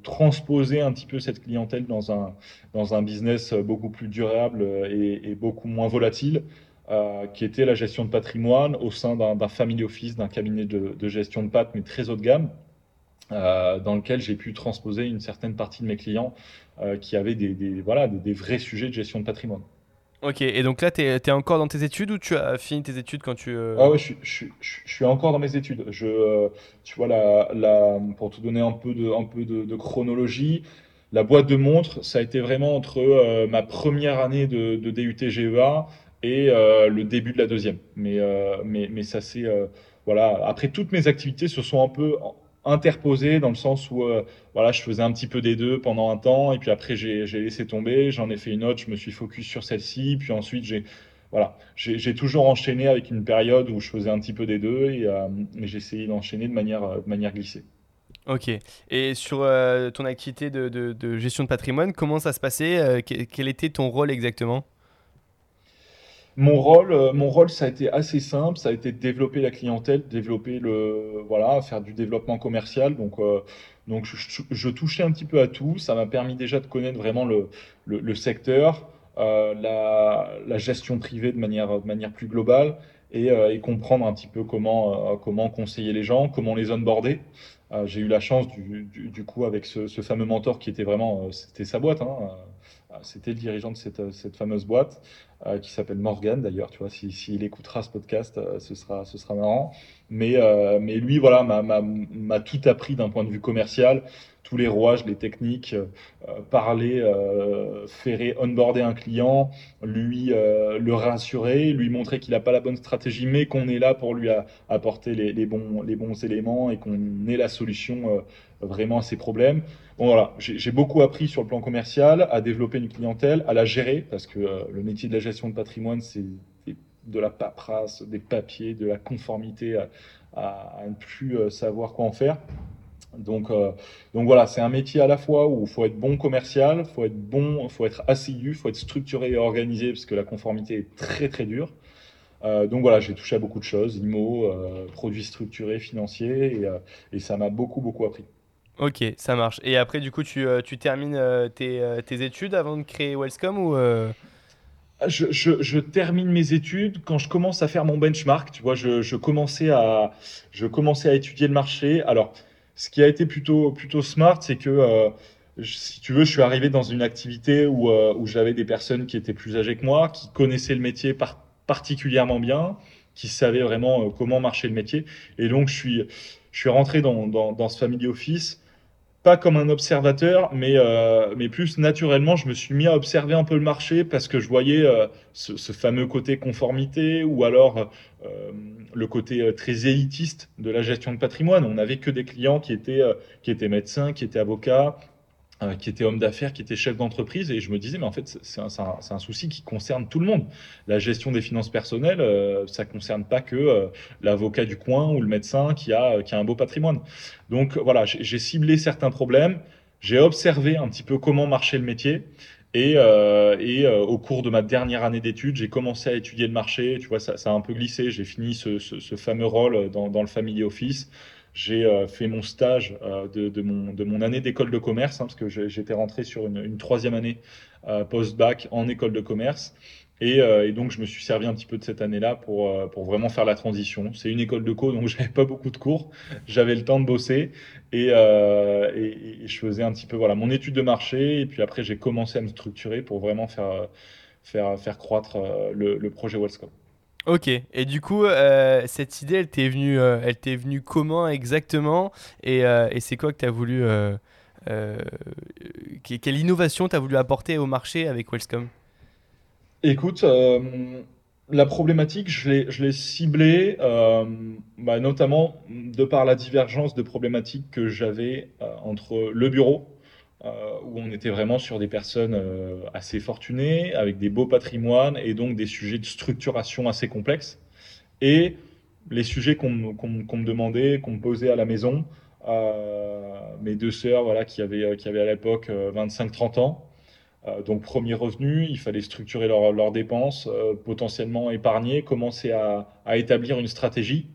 transposer un petit peu cette clientèle dans un, dans un business beaucoup plus durable et, beaucoup moins volatile, euh, qui était la gestion de patrimoine au sein d'un family office, d'un cabinet de, gestion de pattes, mais très haut de gamme. Euh, dans lequel j'ai pu transposer une certaine partie de mes clients euh, qui avaient des, voilà, des vrais sujets de gestion de patrimoine. Ok, et donc là, tu es, encore dans tes études ou tu as fini tes études quand tu... Ah ouais, je, je, je, suis encore dans mes études. Je, tu vois, la, la, pour te donner un peu, de, un peu de, chronologie, la boîte de montres, ça a été vraiment entre euh, ma première année de, de DUT GEA et le début de la deuxième. Mais, mais, mais ça c'est... voilà, après, toutes mes activités se sont un peu interposé dans le sens où euh, voilà, je faisais un petit peu des deux pendant un temps et puis après j'ai laissé tomber, j'en ai fait une autre, je me suis focus sur celle-ci, puis ensuite j'ai voilà, j'ai toujours enchaîné avec une période où je faisais un petit peu des deux et, euh, j'ai essayé d'enchaîner de manière, euh, manière glissée. Ok. Et sur ton activité de, de, gestion de patrimoine, comment ça se passait? Quel était ton rôle exactement? Mon rôle, euh, mon rôle, ça a été assez simple. Ça a été de développer la clientèle, développer le, voilà, faire du développement commercial. Donc, euh, donc je, touchais un petit peu à tout. Ça m'a permis déjà de connaître vraiment le, le, secteur, euh, la, la, gestion privée de manière, de manière plus globale et, et comprendre un petit peu comment, comment conseiller les gens, comment les onboarder. J'ai eu la chance du, du, du coup avec ce, ce, fameux mentor qui était vraiment, c'était sa boîte. Hein, c'était le dirigeant de cette, cette fameuse boîte. Euh, qui s'appelle Morgan d'ailleurs, tu vois, s'il si, écoutera ce podcast, euh, ce, sera, ce sera marrant. Mais, euh, mais lui, voilà, m'a tout appris d'un point de vue commercial, tous les rouages, les techniques, parler, faire onboarder un client, lui le rassurer, lui montrer qu'il n'a pas la bonne stratégie, mais qu'on est là pour lui apporter les, les, bons, les bons éléments et qu'on ait la solution vraiment à ses problèmes. Bon, voilà, j'ai beaucoup appris sur le plan commercial, à développer une clientèle, à la gérer, parce que euh, le métier de la gestion de patrimoine, c'est de la paperasse, des papiers, de la conformité à, ne plus savoir quoi en faire. Donc, euh, donc voilà, c'est un métier à la fois où il faut être bon commercial, faut être bon, faut être assidu, faut être structuré et organisé parce que la conformité est très très dure. Euh, donc voilà, j'ai touché à beaucoup de choses, IMO, euh, produits structurés, financiers, et ça m'a beaucoup beaucoup appris. Ok, ça marche. Et après, du coup, tu, tu termines tes, tes, études avant de créer Wellscom ou je, je, termine mes études quand je commence à faire mon benchmark. Tu vois, je, je commençais à je commençais à étudier le marché. Alors ce qui a été plutôt, plutôt smart, c'est que, euh, si tu veux, je suis arrivé dans une activité où, euh, où j'avais des personnes qui étaient plus âgées que moi, qui connaissaient le métier particulièrement bien, qui savaient vraiment euh, comment marchait le métier. Et donc, je suis, je suis rentré dans, dans, dans ce family office comme un observateur, mais, euh, mais plus naturellement, je me suis mis à observer un peu le marché parce que je voyais euh, ce, fameux côté conformité ou alors euh, le côté très élitiste de la gestion de patrimoine. On n'avait que des clients qui étaient, qui étaient médecins, qui étaient avocats, euh, qui était homme d'affaires, qui était chef d'entreprise, et je me disais, mais en fait, c'est un, un, un, souci qui concerne tout le monde. La gestion des finances personnelles, euh, ça concerne pas que euh, l'avocat du coin ou le médecin qui a, qui a un beau patrimoine. Donc voilà, j'ai ciblé certains problèmes, j'ai observé un petit peu comment marchait le métier, et, euh, et euh, au cours de ma dernière année d'études, j'ai commencé à étudier le marché. Tu vois, ça, ça a un peu glissé. J'ai fini ce, ce, ce, fameux rôle dans, dans le family office j'ai euh, fait mon stage euh, de, de, mon, de, mon, année d'école de commerce, hein, parce que j'étais rentré sur une, une troisième année euh, post-bac en école de commerce. Et, et, donc, je me suis servi un petit peu de cette année-là pour, pour vraiment faire la transition. C'est une école de co, donc j'avais pas beaucoup de cours. J'avais le temps de bosser et, euh, et, et, je faisais un petit peu voilà mon étude de marché. Et puis après, j'ai commencé à me structurer pour vraiment faire, faire, faire croître le, le projet Wellscope. Ok, et du coup, euh, cette idée, elle t'est venue, euh, elle t'est venue comment exactement? Et, euh, et c'est quoi que tu as voulu. Quelle innovation tu as voulu apporter au marché avec Wellscom? Écoute, la problématique, je l'ai ciblée, bah, notamment de par la divergence de problématiques que j'avais entre le bureau, euh, où on était vraiment sur des personnes euh, assez fortunées, avec des beaux patrimoines et donc des sujets de structuration assez complexes. Et les sujets qu'on qu me demandait, qu'on me posait à la maison, euh, mes deux sœurs voilà, qui, avaient, qui avaient à l'époque 25-30 ans, donc premier revenu, il fallait structurer leurs leur dépenses, potentiellement épargner, commencer à, établir une stratégie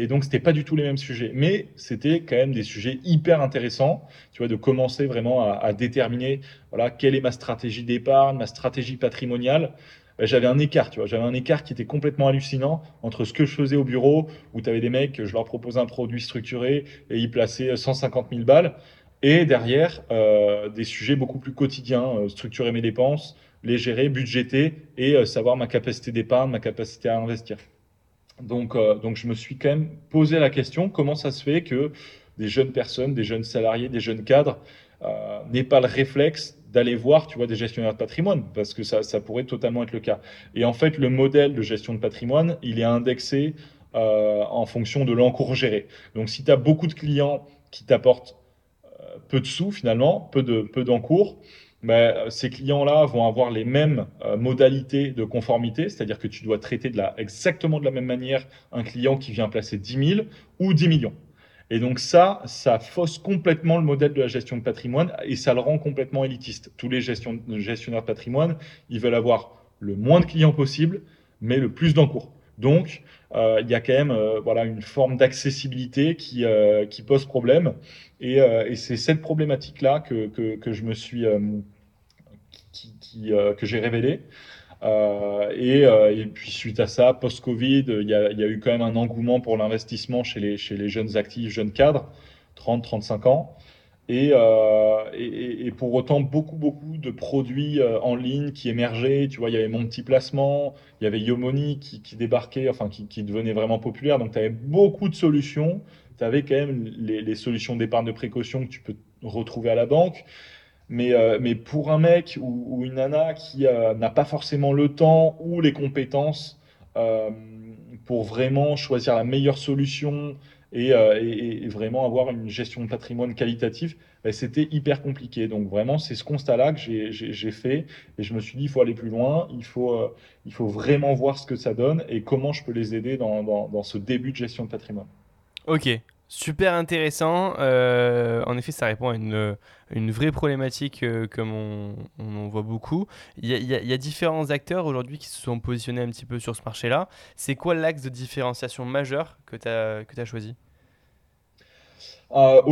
et donc, c'était pas du tout les mêmes sujets. Mais c'était quand même des sujets hyper intéressants, tu vois, de commencer vraiment à, déterminer, voilà, quelle est ma stratégie d'épargne, ma stratégie patrimoniale. Ben, j'avais un écart, tu vois, j'avais un écart qui était complètement hallucinant entre ce que je faisais au bureau, où tu avais des mecs, je leur proposais un produit structuré et ils plaçaient 150 000 balles, et derrière, euh, des sujets beaucoup plus quotidiens, euh, structurer mes dépenses, les gérer, budgéter et euh, savoir ma capacité d'épargne, ma capacité à investir. Donc, euh, donc je me suis quand même posé la question comment ça se fait que des jeunes personnes, des jeunes salariés, des jeunes cadres euh, n'aient pas le réflexe d'aller voir, tu vois, des gestionnaires de patrimoine, parce que ça, ça pourrait totalement être le cas. Et en fait, le modèle de gestion de patrimoine, il est indexé euh, en fonction de l'encours géré. Donc, si tu as beaucoup de clients qui t'apportent peu de sous finalement, peu de peu d'encours, euh, ces clients-là vont avoir les mêmes euh, modalités de conformité, c'est-à-dire que tu dois traiter de la, exactement de la même manière un client qui vient placer 10 000 ou 10 millions. Et donc ça, ça fausse complètement le modèle de la gestion de patrimoine et ça le rend complètement élitiste. Tous les gestion, gestionnaires de patrimoine, ils veulent avoir le moins de clients possible, mais le plus d'encours. Donc, euh, il y a quand même euh, voilà une forme d'accessibilité qui, euh, pose problème. Et, c'est cette problématique-là que, que, que, je me suis que j'ai révélée. Et, puis suite à ça, post-Covid, il y y a eu quand même un engouement pour l'investissement chez les, chez les jeunes actifs, jeunes cadres, 30-35 ans. Et, euh, et, pour autant, beaucoup, beaucoup de produits euh, en ligne qui émergeaient. Tu vois, il y avait mon petit placement, il y avait Yomoni qui, débarquait, enfin, qui, devenait vraiment populaire. Donc, tu avais beaucoup de solutions. Tu avais quand même les, solutions d'épargne de précaution que tu peux retrouver à la banque. Mais, euh, mais pour un mec ou, une nana qui n'a pas forcément le temps ou les compétences pour vraiment choisir la meilleure solution, et, et, vraiment avoir une gestion de patrimoine qualitative, ben, c'était hyper compliqué. Donc vraiment, c'est ce constat-là que j'ai fait et je me suis dit, il faut aller plus loin, il faut, il faut vraiment voir ce que ça donne et comment je peux les aider dans, dans ce début de gestion de patrimoine. Ok, Super intéressant. Euh, en effet, ça répond à une, une vraie problématique euh, comme on, on, voit beaucoup. Il y, a, différents acteurs aujourd'hui qui se sont positionnés un petit peu sur ce marché-là. C'est quoi l'axe de différenciation majeur que tu as choisi? Euh,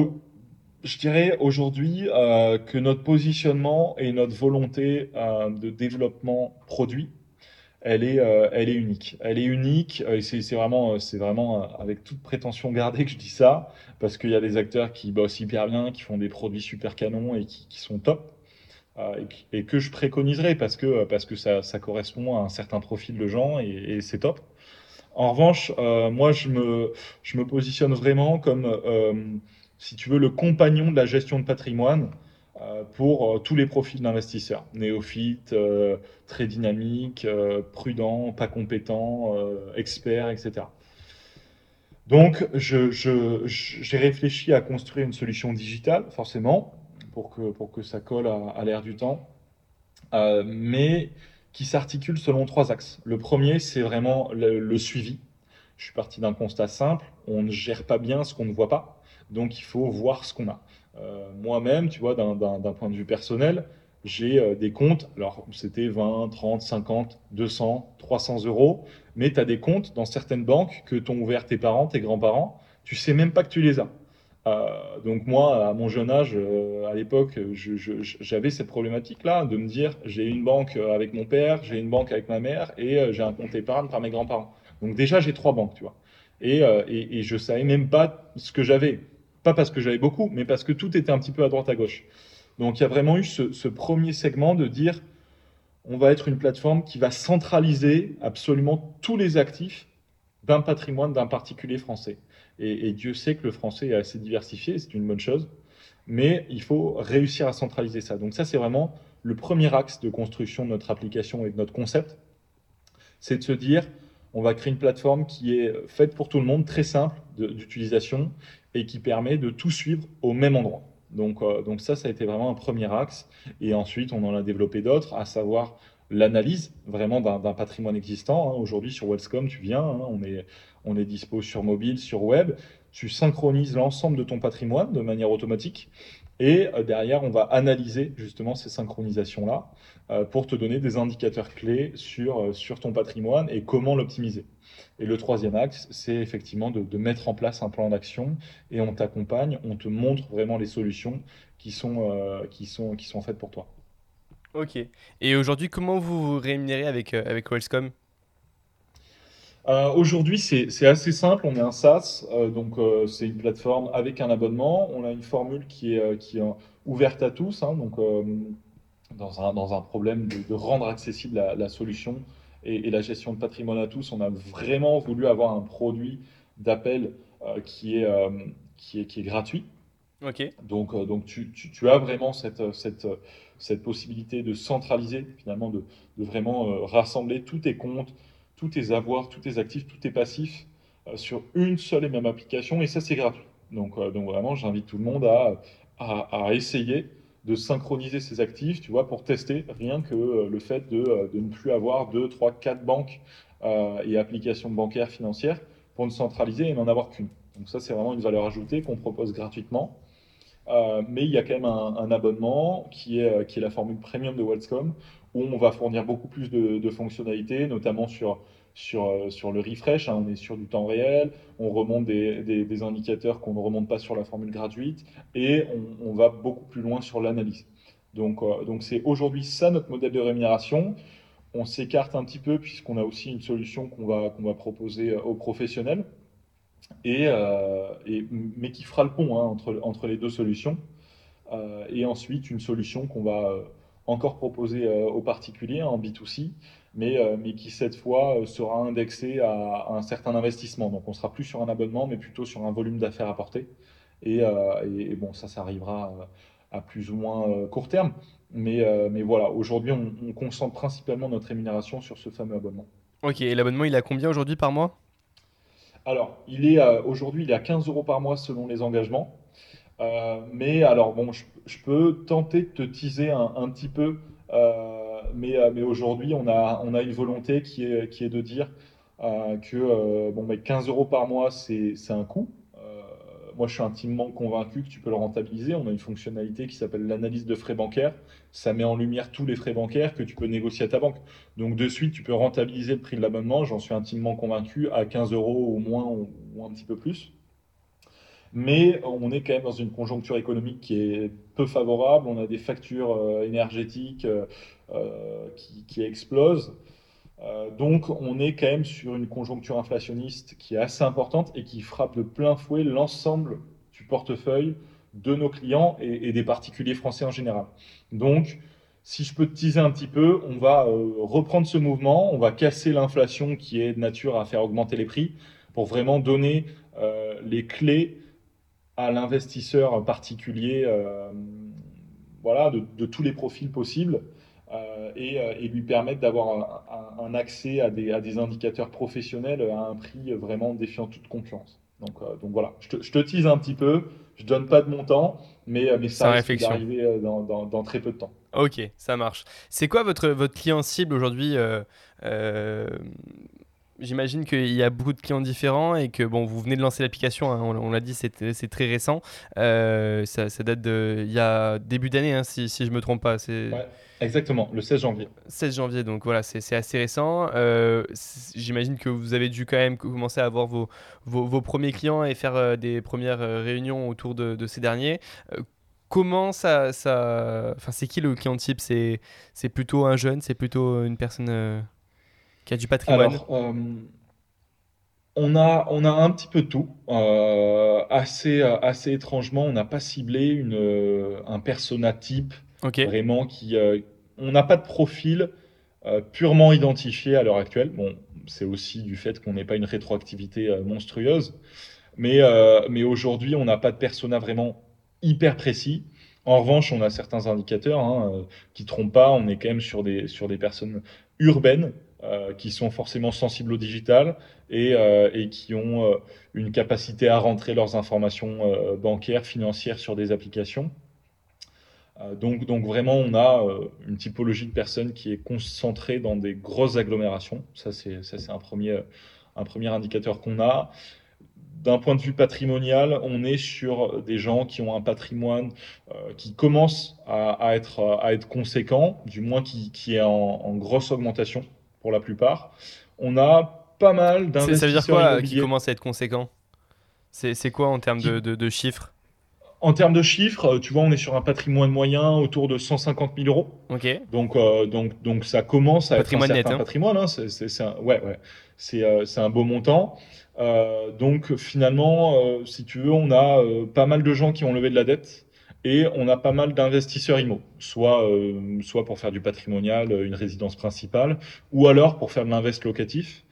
Je dirais aujourd'hui que notre positionnement et notre volonté de développement produit elle est, euh, elle est unique. Elle est unique, euh, et c'est vraiment, euh, vraiment avec toute prétention gardée que je dis ça, parce qu'il y a des acteurs qui bossent hyper bien, qui font des produits super canons et qui, sont top, et, que je préconiserais parce que, parce que ça, correspond à un certain profil de gens et, c'est top. En revanche, moi, je me, je me positionne vraiment comme, si tu veux, le compagnon de la gestion de patrimoine pour euh, tous les profils d'investisseurs. Néophytes, euh, très dynamiques, prudents, pas compétents, experts, etc. Donc, j'ai réfléchi à construire une solution digitale, forcément, pour que, ça colle à, l'air du temps, mais qui s'articule selon trois axes. Le premier, c'est vraiment le, suivi. Je suis parti d'un constat simple, on ne gère pas bien ce qu'on ne voit pas, donc il faut voir ce qu'on a. Euh, moi-même, tu vois, d'un point de vue personnel, j'ai euh, des comptes, alors c'était 20, 30, 50, 200, 300 euros, mais tu as des comptes dans certaines banques que t'ont ouvert tes parents, tes grands-parents, tu sais même pas que tu les as. Euh, donc moi, à mon jeune âge, à l'époque, j'avais cette problématique-là de me dire, j'ai une banque avec mon père, j'ai une banque avec ma mère et j'ai un compte épargne par mes grands-parents. Donc déjà, j'ai trois banques, tu vois. Et, et, et je savais même pas ce que j'avais. Pas parce que j'avais beaucoup, mais parce que tout était un petit peu à droite à gauche. Donc il y a vraiment eu ce, premier segment de dire on va être une plateforme qui va centraliser absolument tous les actifs d'un patrimoine d'un particulier français. Et, Dieu sait que le français est assez diversifié, c'est une bonne chose, mais il faut réussir à centraliser ça. Donc ça, c'est vraiment le premier axe de construction de notre application et de notre concept, c'est de se dire, on va créer une plateforme qui est faite pour tout le monde, très simple d'utilisation, et qui permet de tout suivre au même endroit. Donc, euh, donc ça, ça a été vraiment un premier axe. Et ensuite, on en a développé d'autres, à savoir l'analyse vraiment d'un patrimoine existant. Hein. Aujourd'hui, sur Wellscom, tu viens, hein, on, est, on est dispo sur mobile, sur web. Tu synchronises l'ensemble de ton patrimoine de manière automatique. Et euh, derrière, on va analyser justement ces synchronisations-là euh, pour te donner des indicateurs clés sur, sur ton patrimoine et comment l'optimiser. Et le troisième axe, c'est effectivement de, mettre en place un plan d'action et on t'accompagne, on te montre vraiment les solutions qui sont, euh, qui sont, qui sont faites pour toi. Ok. Et aujourd'hui, comment vous vous rémunérez avec, euh, avec Wellscom? Euh, Aujourd'hui, c'est assez simple. On est un SaaS, donc c'est une plateforme avec un abonnement. On a une formule qui est, qui est ouverte à tous, hein, donc dans un, dans, un, problème de, rendre accessible la, la solution et, la gestion de patrimoine à tous, on a vraiment voulu avoir un produit d'appel euh, qui, est, euh, qui, est, qui est gratuit. Ok. Donc, euh, donc tu, tu, as vraiment cette, cette, cette possibilité de centraliser, finalement, de, de vraiment rassembler tous tes comptes, tous tes avoirs, tous tes actifs, tous tes passifs sur une seule et même application, et ça, c'est gratuit. Donc, donc vraiment, j'invite tout le monde à, à, à essayer de synchroniser ses actifs, tu vois, pour tester rien que euh, le fait de, euh, de, ne plus avoir deux, trois, quatre banques euh, et applications bancaires financières pour ne centraliser et n'en avoir qu'une. Donc ça, c'est vraiment une valeur ajoutée qu'on propose gratuitement. mais il y a quand même un, abonnement qui est, la formule premium de Wellscom, où on va fournir beaucoup plus de fonctionnalités, notamment sur sur, euh, sur le refresh. Hein, on est sur du temps réel, on remonte des, des, indicateurs qu'on ne remonte pas sur la formule gratuite et on, va beaucoup plus loin sur l'analyse. Donc, euh, donc c'est aujourd'hui ça notre modèle de rémunération. On s'écarte un petit peu puisqu'on a aussi une solution qu'on va, va proposer euh, aux professionnels, et, et, mais qui fera le pont hein, entre, entre les deux solutions. et ensuite, une solution qu'on va encore proposer aux particuliers en B2C, mais, euh, mais qui cette fois euh, sera indexé à, un certain investissement. Donc on sera plus sur un abonnement, mais plutôt sur un volume d'affaires apporté. Et, euh, et, bon, ça, ça arrivera à plus ou moins court terme. Mais, mais voilà, aujourd'hui, on, on, concentre principalement notre rémunération sur ce fameux abonnement. Ok, et l'abonnement, il a combien aujourd'hui par mois? Alors, il est aujourd'hui, il est à 15 euros par mois selon les engagements. mais alors, bon, je, peux tenter de te teaser un, petit peu, mais, mais aujourd'hui, on a, une volonté qui est, qui est de dire que bon, mais 15 euros par mois, c'est un coût moi, je suis intimement convaincu que tu peux le rentabiliser. On a une fonctionnalité qui s'appelle l'analyse de frais bancaires. Ça met en lumière tous les frais bancaires que tu peux négocier à ta banque. Donc, de suite, tu peux rentabiliser le prix de l'abonnement. J'en suis intimement convaincu à 15 euros au moins ou un petit peu plus. Mais on est quand même dans une conjoncture économique qui est peu favorable. On a des factures euh, énergétiques euh, euh, qui, explosent. Donc on est quand même sur une conjoncture inflationniste qui est assez importante et qui frappe de plein fouet l'ensemble du portefeuille de nos clients et, des particuliers français en général. Donc si je peux te teaser un petit peu, on va reprendre ce mouvement, on va casser l'inflation qui est de nature à faire augmenter les prix pour vraiment donner les clés à l'investisseur particulier voilà, de, tous les profils possibles euh, euh, et, lui permettre d'avoir un, accès à des, à des, indicateurs professionnels à un prix vraiment défiant toute concurrence. Donc, euh, donc voilà, je te, je te, tease un petit peu, je donne pas de montant, mais, mais ça risque d'arriver dans, dans, dans, très peu de temps. Ok, ça marche. C'est quoi votre, votre client cible aujourd'hui J'imagine qu'il y a beaucoup de clients différents et que bon, vous venez de lancer l'application, hein, on, l'a dit, c'est très récent. ça, ça, date de il y a début d'année, hein, si, si je me trompe pas. Ouais. Exactement, le 16 janvier. 16 janvier, donc voilà, c'est assez récent. Euh, j'imagine que vous avez dû quand même commencer à avoir vos, vos, premiers clients et faire euh, des premières euh, réunions autour de, ces derniers. comment ça. ça... Enfin, c'est qui le client type? C'est plutôt un jeune C'est plutôt une personne qui a du patrimoine Alors, on a, on a un petit peu tout. assez, assez étrangement, on n'a pas ciblé une, un persona type Vraiment, qui, euh, on n'a pas de profil euh, purement identifié à l'heure actuelle. Bon, c'est aussi du fait qu'on n'ait pas une rétroactivité euh, monstrueuse. Mais, mais aujourd'hui, on n'a pas de persona vraiment hyper précis. En revanche, on a certains indicateurs hein, qui ne trompent pas. On est quand même sur des, sur des personnes urbaines qui sont forcément sensibles au digital et, et qui ont une capacité à rentrer leurs informations bancaires, financières sur des applications. Euh, donc, vraiment, on a euh, une typologie de personnes qui est concentrée dans des grosses agglomérations. Ça, c'est un premier, indicateur qu'on a. D'un point de vue patrimonial, on est sur des gens qui ont un patrimoine euh, qui commence à, être, conséquent, du moins qui est en, grosse augmentation pour la plupart. On a pas mal d'investisseurs. Ça veut dire quoi qui commence à être conséquent? C'est quoi en termes de, de chiffres? En termes de chiffres, euh, tu vois, on est sur un patrimoine moyen autour de 150 000 euros. Ok. Donc, euh, donc, donc ça commence à patrimoine être un certain hein. patrimoine. Hein, c'est, un, ouais, ouais. C'est, euh, c'est un beau montant. Euh, donc finalement, euh, si tu veux, on a pas mal de gens qui ont levé de la dette et on a pas mal d'investisseurs IMO, soit, soit pour faire du patrimonial, une résidence principale, ou alors pour faire de l'invest locatif.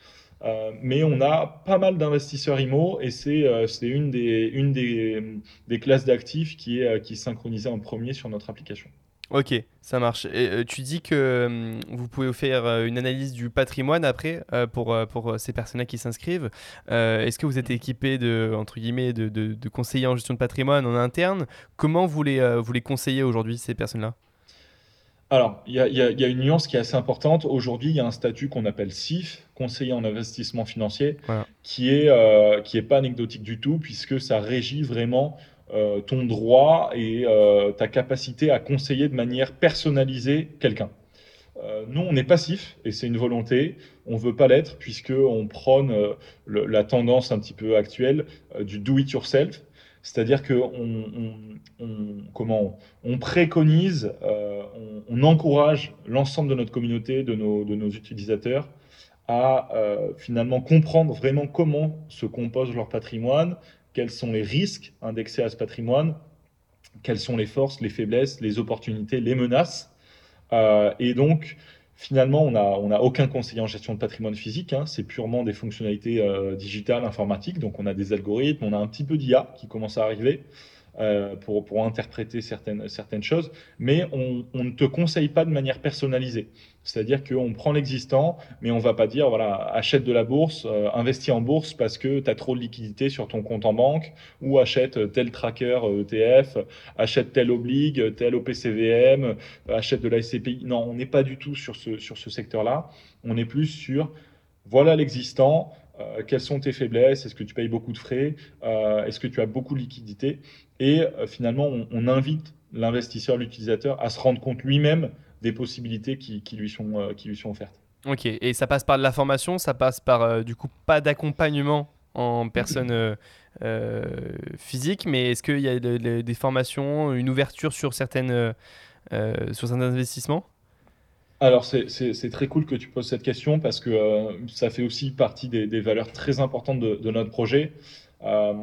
Euh, mais on a pas mal d'investisseurs IMO et c'est euh, une, des, une des, des classes d'actifs qui est, qui est synchronisée en premier sur notre application. Ok, ça marche. Et, tu dis que vous pouvez faire une analyse du patrimoine après pour, pour ces personnes qui s'inscrivent. Est-ce que vous êtes équipé de, entre guillemets, de, de, de, conseillers en gestion de patrimoine en interne? Comment vous les, vous les conseillez aujourd'hui, ces personnes-là? Alors, il y, a, une nuance qui est assez importante. Aujourd'hui, il y a un statut qu'on appelle CIF, conseiller en investissement financier, qui est euh, qui est pas anecdotique du tout, puisque ça régit vraiment euh, ton droit et euh, ta capacité à conseiller de manière personnalisée quelqu'un. nous, on est passif et c'est une volonté. On veut pas l'être puisque on prône la tendance un petit peu actuelle du do it yourself, c'est-à-dire que on, comment on préconise, euh, on, encourage l'ensemble de notre communauté, de nos, de nos utilisateurs, à euh, finalement comprendre vraiment comment se compose leur patrimoine, quels sont les risques indexés à ce patrimoine, quelles sont les forces, les faiblesses, les opportunités, les menaces. Euh, et donc, Finalement, on n'a aucun conseiller en gestion de patrimoine physique, hein. c'est purement des fonctionnalités euh, digitales, informatiques, donc on a des algorithmes, on a un petit peu d'IA qui commence à arriver, euh, pour, pour interpréter certaines, certaines choses, mais on, on ne te conseille pas de manière personnalisée. C'est-à-dire qu'on prend l'existant, mais on va pas dire, voilà, achète de la bourse, euh, investis en bourse parce que tu as trop de liquidité sur ton compte en banque, ou achète tel tracker ETF, achète tel oblig, tel OPCVM, achète de la SCPI. Non, on n'est pas du tout sur ce, sur ce secteur-là. On est plus sur, voilà l'existant, euh, quelles sont tes faiblesses? Est-ce que tu payes beaucoup de frais? Euh, Est-ce que tu as beaucoup de liquidités? Et euh, finalement, on, on invite l'investisseur, l'utilisateur à se rendre compte lui-même des possibilités qui, qui lui, sont, qui lui sont offertes. Ok, et ça passe par de la formation, ça passe par du coup pas d'accompagnement en personne physique, mais est-ce qu'il y a des formations, une ouverture sur, certaines, sur certains investissements? Alors c'est très cool que tu poses cette question parce que euh, ça fait aussi partie des, valeurs très importantes de, notre projet. Euh,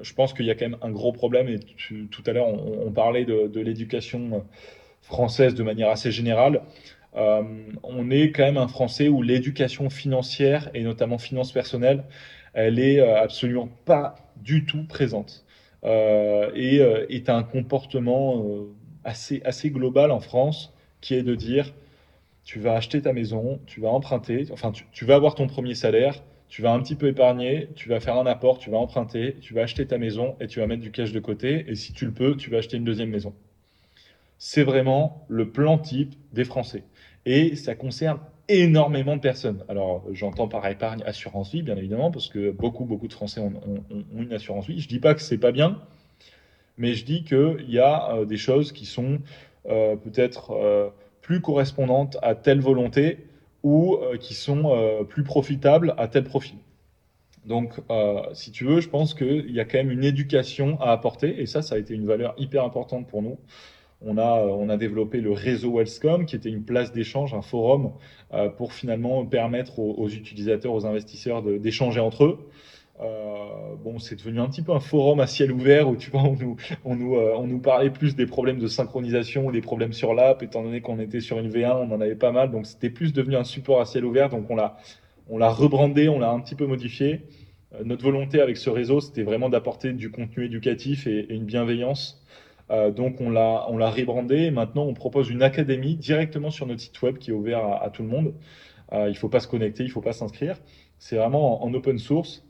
je pense qu'il y a quand même un gros problème et tout à l'heure on, parlait de, l'éducation française de manière assez générale. Euh, on est quand même un Français où l'éducation financière et notamment finance personnelle, elle est absolument pas du tout présente et est un comportement assez assez global en France qui est de dire tu vas acheter ta maison, tu vas emprunter, enfin tu, vas avoir ton premier salaire, tu vas un petit peu épargner, tu vas faire un apport, tu vas emprunter, tu vas acheter ta maison et tu vas mettre du cash de côté. Et si tu le peux, tu vas acheter une deuxième maison. C'est vraiment le plan type des Français. Et ça concerne énormément de personnes. Alors, j'entends par épargne assurance vie, bien évidemment, parce que beaucoup, beaucoup de Français ont, une assurance vie. Je dis pas que c'est pas bien, mais je dis qu'il y a euh, des choses qui sont euh, peut-être euh, plus correspondantes à telle volonté ou euh, qui sont euh, plus profitables à tel profil. Donc, euh, si tu veux, je pense qu'il y a quand même une éducation à apporter, et ça, ça a été une valeur hyper importante pour nous. On a, on a développé le réseau Wellscom, qui était une place d'échange, un forum, pour finalement permettre aux, aux utilisateurs, aux investisseurs d'échanger entre eux. Euh, bon, c'est devenu un petit peu un forum à ciel ouvert où tu vois, on nous, on nous, euh, on nous parlait plus des problèmes de synchronisation ou des problèmes sur l'app, étant donné qu'on était sur une V1, on en avait pas mal, donc c'était plus devenu un support à ciel ouvert, donc on l'a, on l'a rebrandé, on l'a un petit peu modifié. Euh, notre volonté avec ce réseau, c'était vraiment d'apporter du contenu éducatif et, une bienveillance. Donc on l'a, on l'a rebrandé et maintenant on propose une académie directement sur notre site web qui est ouvert à, tout le monde. Il faut pas se connecter, il faut pas s'inscrire. C'est vraiment en open source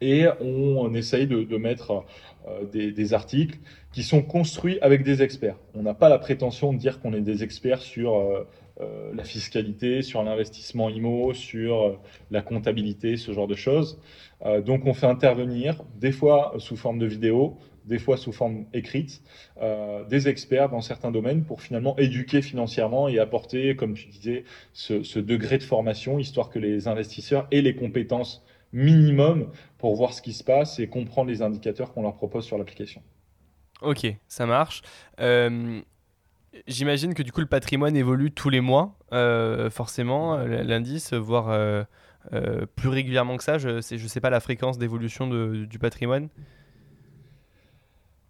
et on, essaye de, mettre euh, des, articles qui sont construits avec des experts. On n'a pas la prétention de dire qu'on est des experts sur euh, euh, la fiscalité, sur l'investissement IMO, sur la comptabilité, ce genre de choses. donc on fait intervenir des fois sous forme de vidéo, des fois sous forme écrite, des experts dans certains domaines pour finalement éduquer financièrement et apporter, comme tu disais, ce degré de formation, histoire que les investisseurs aient les compétences minimum pour voir ce qui se passe et comprendre les indicateurs qu'on leur propose sur l'application. Ok, ça marche. Euh, j'imagine que du coup le patrimoine évolue tous les mois, euh, forcément, l'indice, voire euh, plus régulièrement que ça. Je ne sais pas la fréquence d'évolution du patrimoine.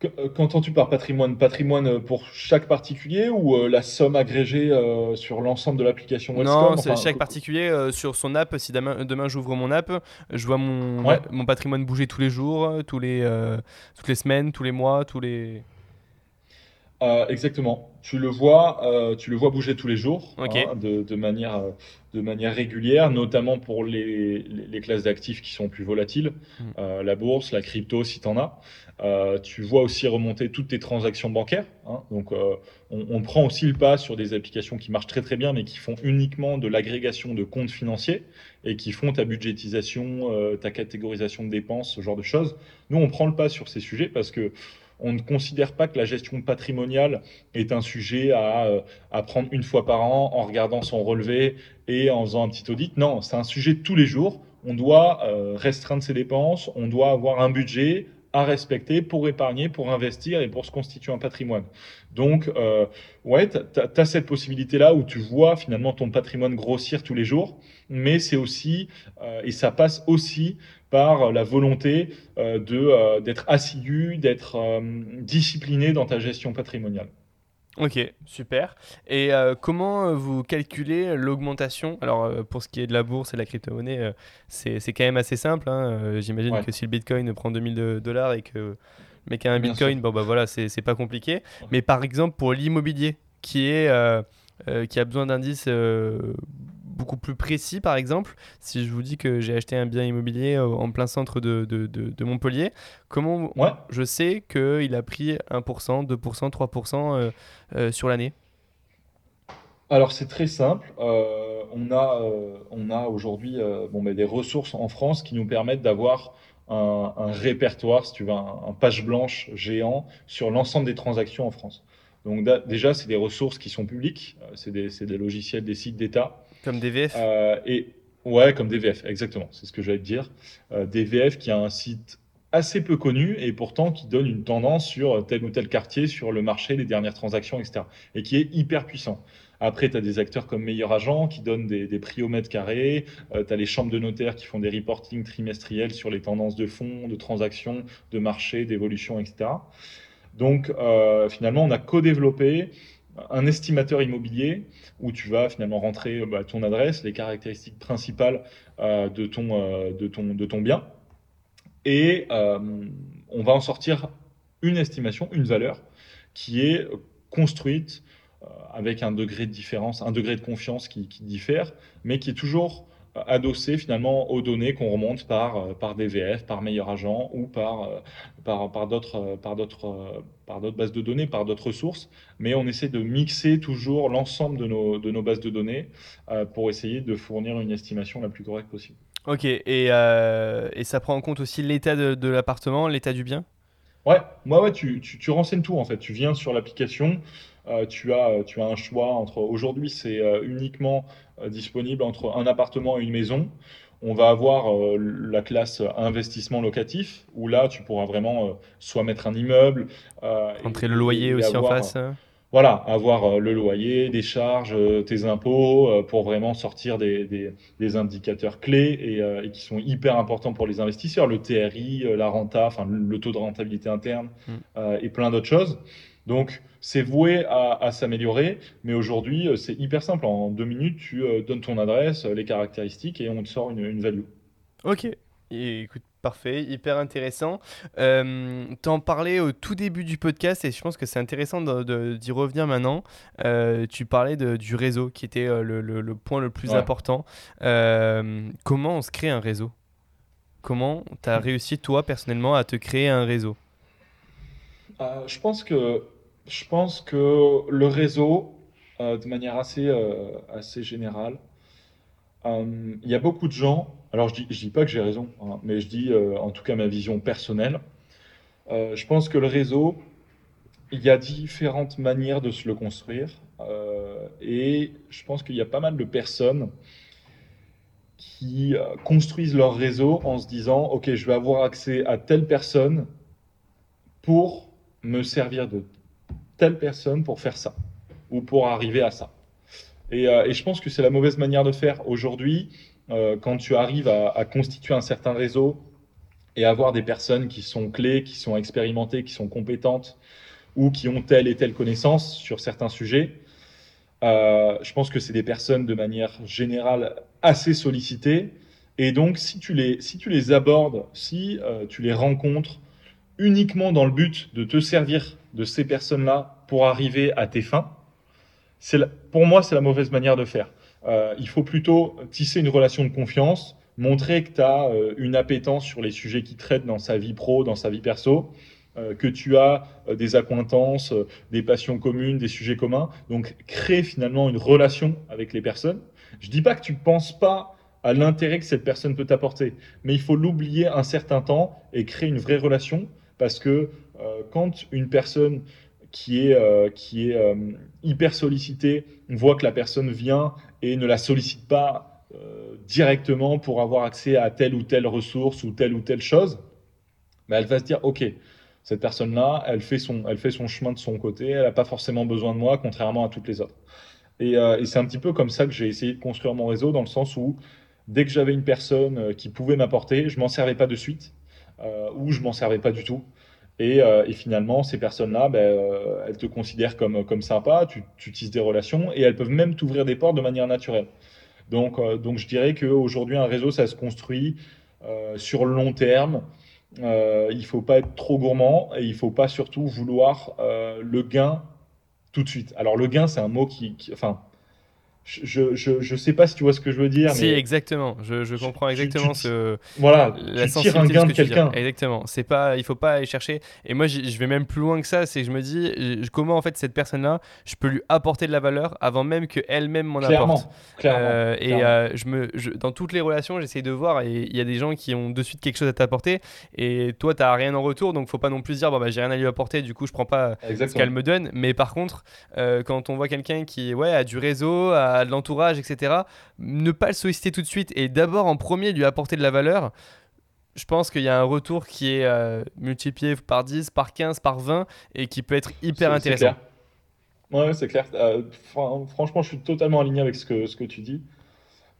Euh, qu'entends-tu par patrimoine? Patrimoine euh, pour chaque particulier ou euh, la somme agrégée sur l'ensemble de l'application Non, c'est chaque particulier sur son app. Si demain, demain j'ouvre mon app, je vois mon, mon patrimoine bouger tous les jours, tous les, toutes les semaines, tous les mois, tous les... exactement. Tu le vois, tu le vois bouger tous les jours, hein, de, de, manière, de manière régulière, notamment pour les, les, classes d'actifs qui sont plus volatiles, hmm. la bourse, la crypto, si tu en as. Euh, tu vois aussi remonter toutes tes transactions bancaires. Hein. Donc, euh, on, prend aussi le pas sur des applications qui marchent très très bien, mais qui font uniquement de l'agrégation de comptes financiers et qui font ta budgétisation, euh, ta catégorisation de dépenses, ce genre de choses. Nous, on prend le pas sur ces sujets parce que on ne considère pas que la gestion patrimoniale est un sujet à, à prendre une fois par an en regardant son relevé et en faisant un petit audit. Non, c'est un sujet de tous les jours. On doit restreindre ses dépenses, on doit avoir un budget, à respecter pour épargner, pour investir et pour se constituer un patrimoine. Donc, euh, ouais, tu as, cette possibilité-là où tu vois finalement ton patrimoine grossir tous les jours, mais c'est aussi, euh, et ça passe aussi par la volonté euh, de d'être assidu, d'être discipliné dans ta gestion patrimoniale. Ok, super. Et euh, comment euh, vous calculez l'augmentation? Alors, euh, pour ce qui est de la bourse et de la crypto-monnaie, c'est quand même assez simple. Hein. J'imagine que si le Bitcoin prend 2000 dollars et que mais qui a un Bitcoin, bon bah voilà, c'est pas compliqué. Mais par exemple, pour l'immobilier, qui, est, euh, euh, qui a besoin d'indices euh, beaucoup plus précis, par exemple, si je vous dis que j'ai acheté un bien immobilier en plein centre de, de, de, Montpellier, comment je sais qu'il a pris 1%, 2%, 3% sur l'année? Alors c'est très simple. on a, on a aujourd'hui bon, mais des ressources en France qui nous permettent d'avoir un, répertoire, si tu veux, un, page blanche géant sur l'ensemble des transactions en France. Donc déjà, c'est des ressources qui sont publiques, euh, c'est des, des, logiciels, des sites d'État. Comme DVF euh, et, Ouais, comme DVF, exactement, c'est ce que j'allais te dire. Euh, DVF qui a un site assez peu connu et pourtant qui donne une tendance sur tel ou tel quartier, sur le marché, les dernières transactions, etc. Et qui est hyper puissant. Après, tu as des acteurs comme Meilleur Agent qui donnent des, prix au mètre carré. Euh, tu as les chambres de notaires qui font des reportings trimestriels sur les tendances de fonds, de transactions, de marché, d'évolution, etc. Donc, euh, finalement, on a co-développé un estimateur immobilier où tu vas finalement rentrer bah, ton adresse, les caractéristiques principales euh, de, ton, de, ton, de ton bien. Et on va en sortir une estimation, une valeur qui est construite euh, avec un degré de différence, un degré de confiance qui, diffère, mais qui est toujours euh, adossé finalement aux données qu'on remonte par, euh, par DVF, par meilleur agent ou par, par, par d'autres, par, d'autres, par d'autres bases de données, par d'autres sources. Mais on essaie de mixer toujours l'ensemble de nos, de nos bases de données pour essayer de fournir une estimation la plus correcte possible. Ok, et, et ça prend en compte aussi l'état de, de l'appartement, l'état du bien? Ouais, moi ouais, tu, tu, tu, renseignes tout en fait. Tu viens sur l'application, euh, tu, as, tu as un choix entre. Aujourd'hui, c'est euh, uniquement euh, disponible entre un appartement et une maison. On va avoir la classe investissement locatif, où là, tu pourras vraiment soit mettre un immeuble. Entrer le loyer aussi en face hein. voilà, avoir le loyer, des charges, tes impôts, pour vraiment sortir des, des, indicateurs clés et, qui sont hyper importants pour les investisseurs, le TRI, la renta, enfin le taux de rentabilité interne mm. et plein d'autres choses. Donc, c'est voué à, s'améliorer, mais aujourd'hui, euh, c'est hyper simple. En deux minutes, tu euh, donnes ton adresse, les caractéristiques, et on te sort une, value. Ok. écoute, parfait, hyper intéressant. Euh, T'en parlais au tout début du podcast et je pense que c'est intéressant d'y revenir maintenant. Euh, tu parlais du réseau qui était le, point le plus important. comment on se crée un réseau? Comment tu as réussi, toi, personnellement, à te créer un réseau? Je pense que je pense que le réseau, euh, de manière assez, euh, assez générale, euh, il y a beaucoup de gens, alors je ne dis, dis pas que j'ai raison, hein, mais je dis en tout cas ma vision personnelle. je pense que le réseau, il y a différentes manières de se le construire. et je pense qu'il y a pas mal de personnes qui construisent leur réseau en se disant, OK, je vais avoir accès à telle personne pour me servir de telle personne pour faire ça ou pour arriver à ça. Et, euh, je pense que c'est la mauvaise manière de faire. Aujourd'hui, euh, quand tu arrives à, constituer un certain réseau et avoir des personnes qui sont clés, qui sont expérimentées, qui sont compétentes ou qui ont telle et telle connaissance sur certains sujets, euh, je pense que c'est des personnes de manière générale assez sollicitées. Et donc, si tu les, si tu les abordes, si tu les rencontres uniquement dans le but de te servir de ces personnes-là pour arriver à tes fins, c'est pour moi, c'est la mauvaise manière de faire. Euh, il faut plutôt tisser une relation de confiance, montrer que tu as euh, une appétence sur les sujets qui traitent dans sa vie pro, dans sa vie perso, euh, que tu as des accointances, des passions communes, des sujets communs. Donc, créer finalement une relation avec les personnes. Je dis pas que tu ne penses pas à l'intérêt que cette personne peut t'apporter, mais il faut l'oublier un certain temps et créer une vraie relation parce que euh, quand une personne qui est, euh, qui est euh, hyper sollicitée, on voit que la personne vient et ne la sollicite pas directement pour avoir accès à telle ou telle ressource ou telle ou telle chose, mais elle va se dire, OK, cette personne-là, elle, fait son, elle fait son chemin de son côté, elle n'a pas forcément besoin de moi, contrairement à toutes les autres. Et, et c'est un petit peu comme ça que j'ai essayé de construire mon réseau, dans le sens où dès que j'avais une personne qui pouvait m'apporter, je m'en servais pas de suite, ou je m'en servais pas du tout. Euh, et, finalement, ces personnes-là, ben, euh, elles te considèrent comme, sympa, tu, tu tisses des relations et elles peuvent même t'ouvrir des portes de manière naturelle. Donc, euh, je dirais qu'aujourd'hui, un réseau, ça se construit sur le long terme euh, il faut pas être trop gourmand et il faut pas surtout vouloir euh, le gain tout de suite. Alors le gain, c'est un mot qui, qui- enfin, je, je, je sais pas si tu vois ce que je veux dire, Si, mais exactement. Je, comprends exactement tu- ce, voilà, la tu tires un gain de que quelqu'un. Exactement. C'est pas, il faut pas aller chercher. Et moi, je vais même plus loin que ça. C'est que je me dis, comment en fait cette personne-là, je peux lui apporter de la valeur avant même que elle-même m'en apporte. Clairement, clairement, Euh, et clairement. euh, je me, je- dans toutes les relations, j'essaye de voir. Et il y a des gens qui ont de suite quelque chose à t'apporter. Et toi, t'as rien en retour. Donc, faut pas non plus dire, bon, bah, j'ai rien à lui apporter. Du coup, je prends pas ce qu'elle me donne. Mais par contre, euh, quand on voit quelqu'un qui ouais, a du réseau, a de l'entourage, etc., ne pas le solliciter tout de suite et d'abord en premier lui apporter de la valeur, je pense qu'il y a un retour qui est euh, multiplié par 10, par 15, par 20 et qui peut être hyper intéressant. clair. Ouais, ouais, c'est clair. Euh, fran- franchement, je suis totalement aligné avec ce que, ce que tu dis.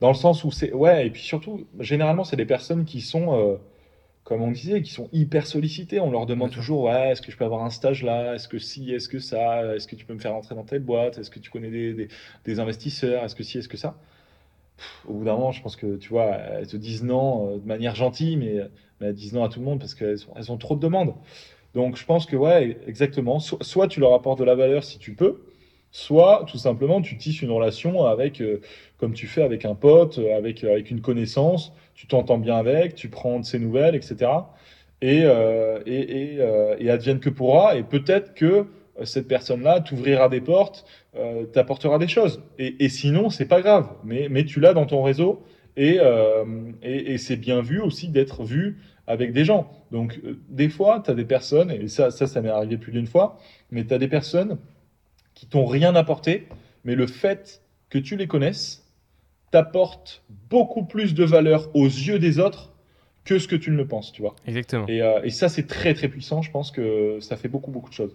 Dans le sens où c'est. Ouais, et puis surtout, généralement, c'est des personnes qui sont, euh, comme on disait, qui sont hyper sollicitées. On leur demande toujours, ouais, est-ce que je peux avoir un stage là? Est-ce que si? Est-ce que ça? Est-ce que tu peux me faire rentrer dans telle boîte? Est-ce que tu connais des, des, des investisseurs? Est-ce que si? Est-ce que ça? Pff, Au bout d'un moment, je pense que, tu vois, elles te disent non euh, de manière gentille, mais, mais elles disent non à tout le monde parce qu'elles ont, elles ont trop de demandes. Donc, je pense que, ouais, exactement. So- soit tu leur apportes de la valeur si tu peux, soit tout simplement tu tisses une relation avec, euh, comme tu fais avec un pote, avec, euh, avec une connaissance, tu t'entends bien avec, tu prends de ses nouvelles, etc. Et, euh, et, et, euh, et advienne que pourra, et peut-être que euh, cette personne-là t'ouvrira des portes, t'apportera des choses. Et, et sinon, c'est pas grave, mais, mais tu l'as dans ton réseau, et, et, c'est bien vu aussi d'être vu avec des gens. Donc, des fois, tu as des personnes, et ça, ça, ça m'est arrivé plus d'une fois, mais tu as des personnes qui t'ont rien apporté, mais le fait que tu les connaisses t'apporte beaucoup plus de valeur aux yeux des autres que ce que tu ne le penses, tu vois. Exactement. Et, euh, et ça, c'est très très puissant. Je pense que ça fait beaucoup beaucoup de choses.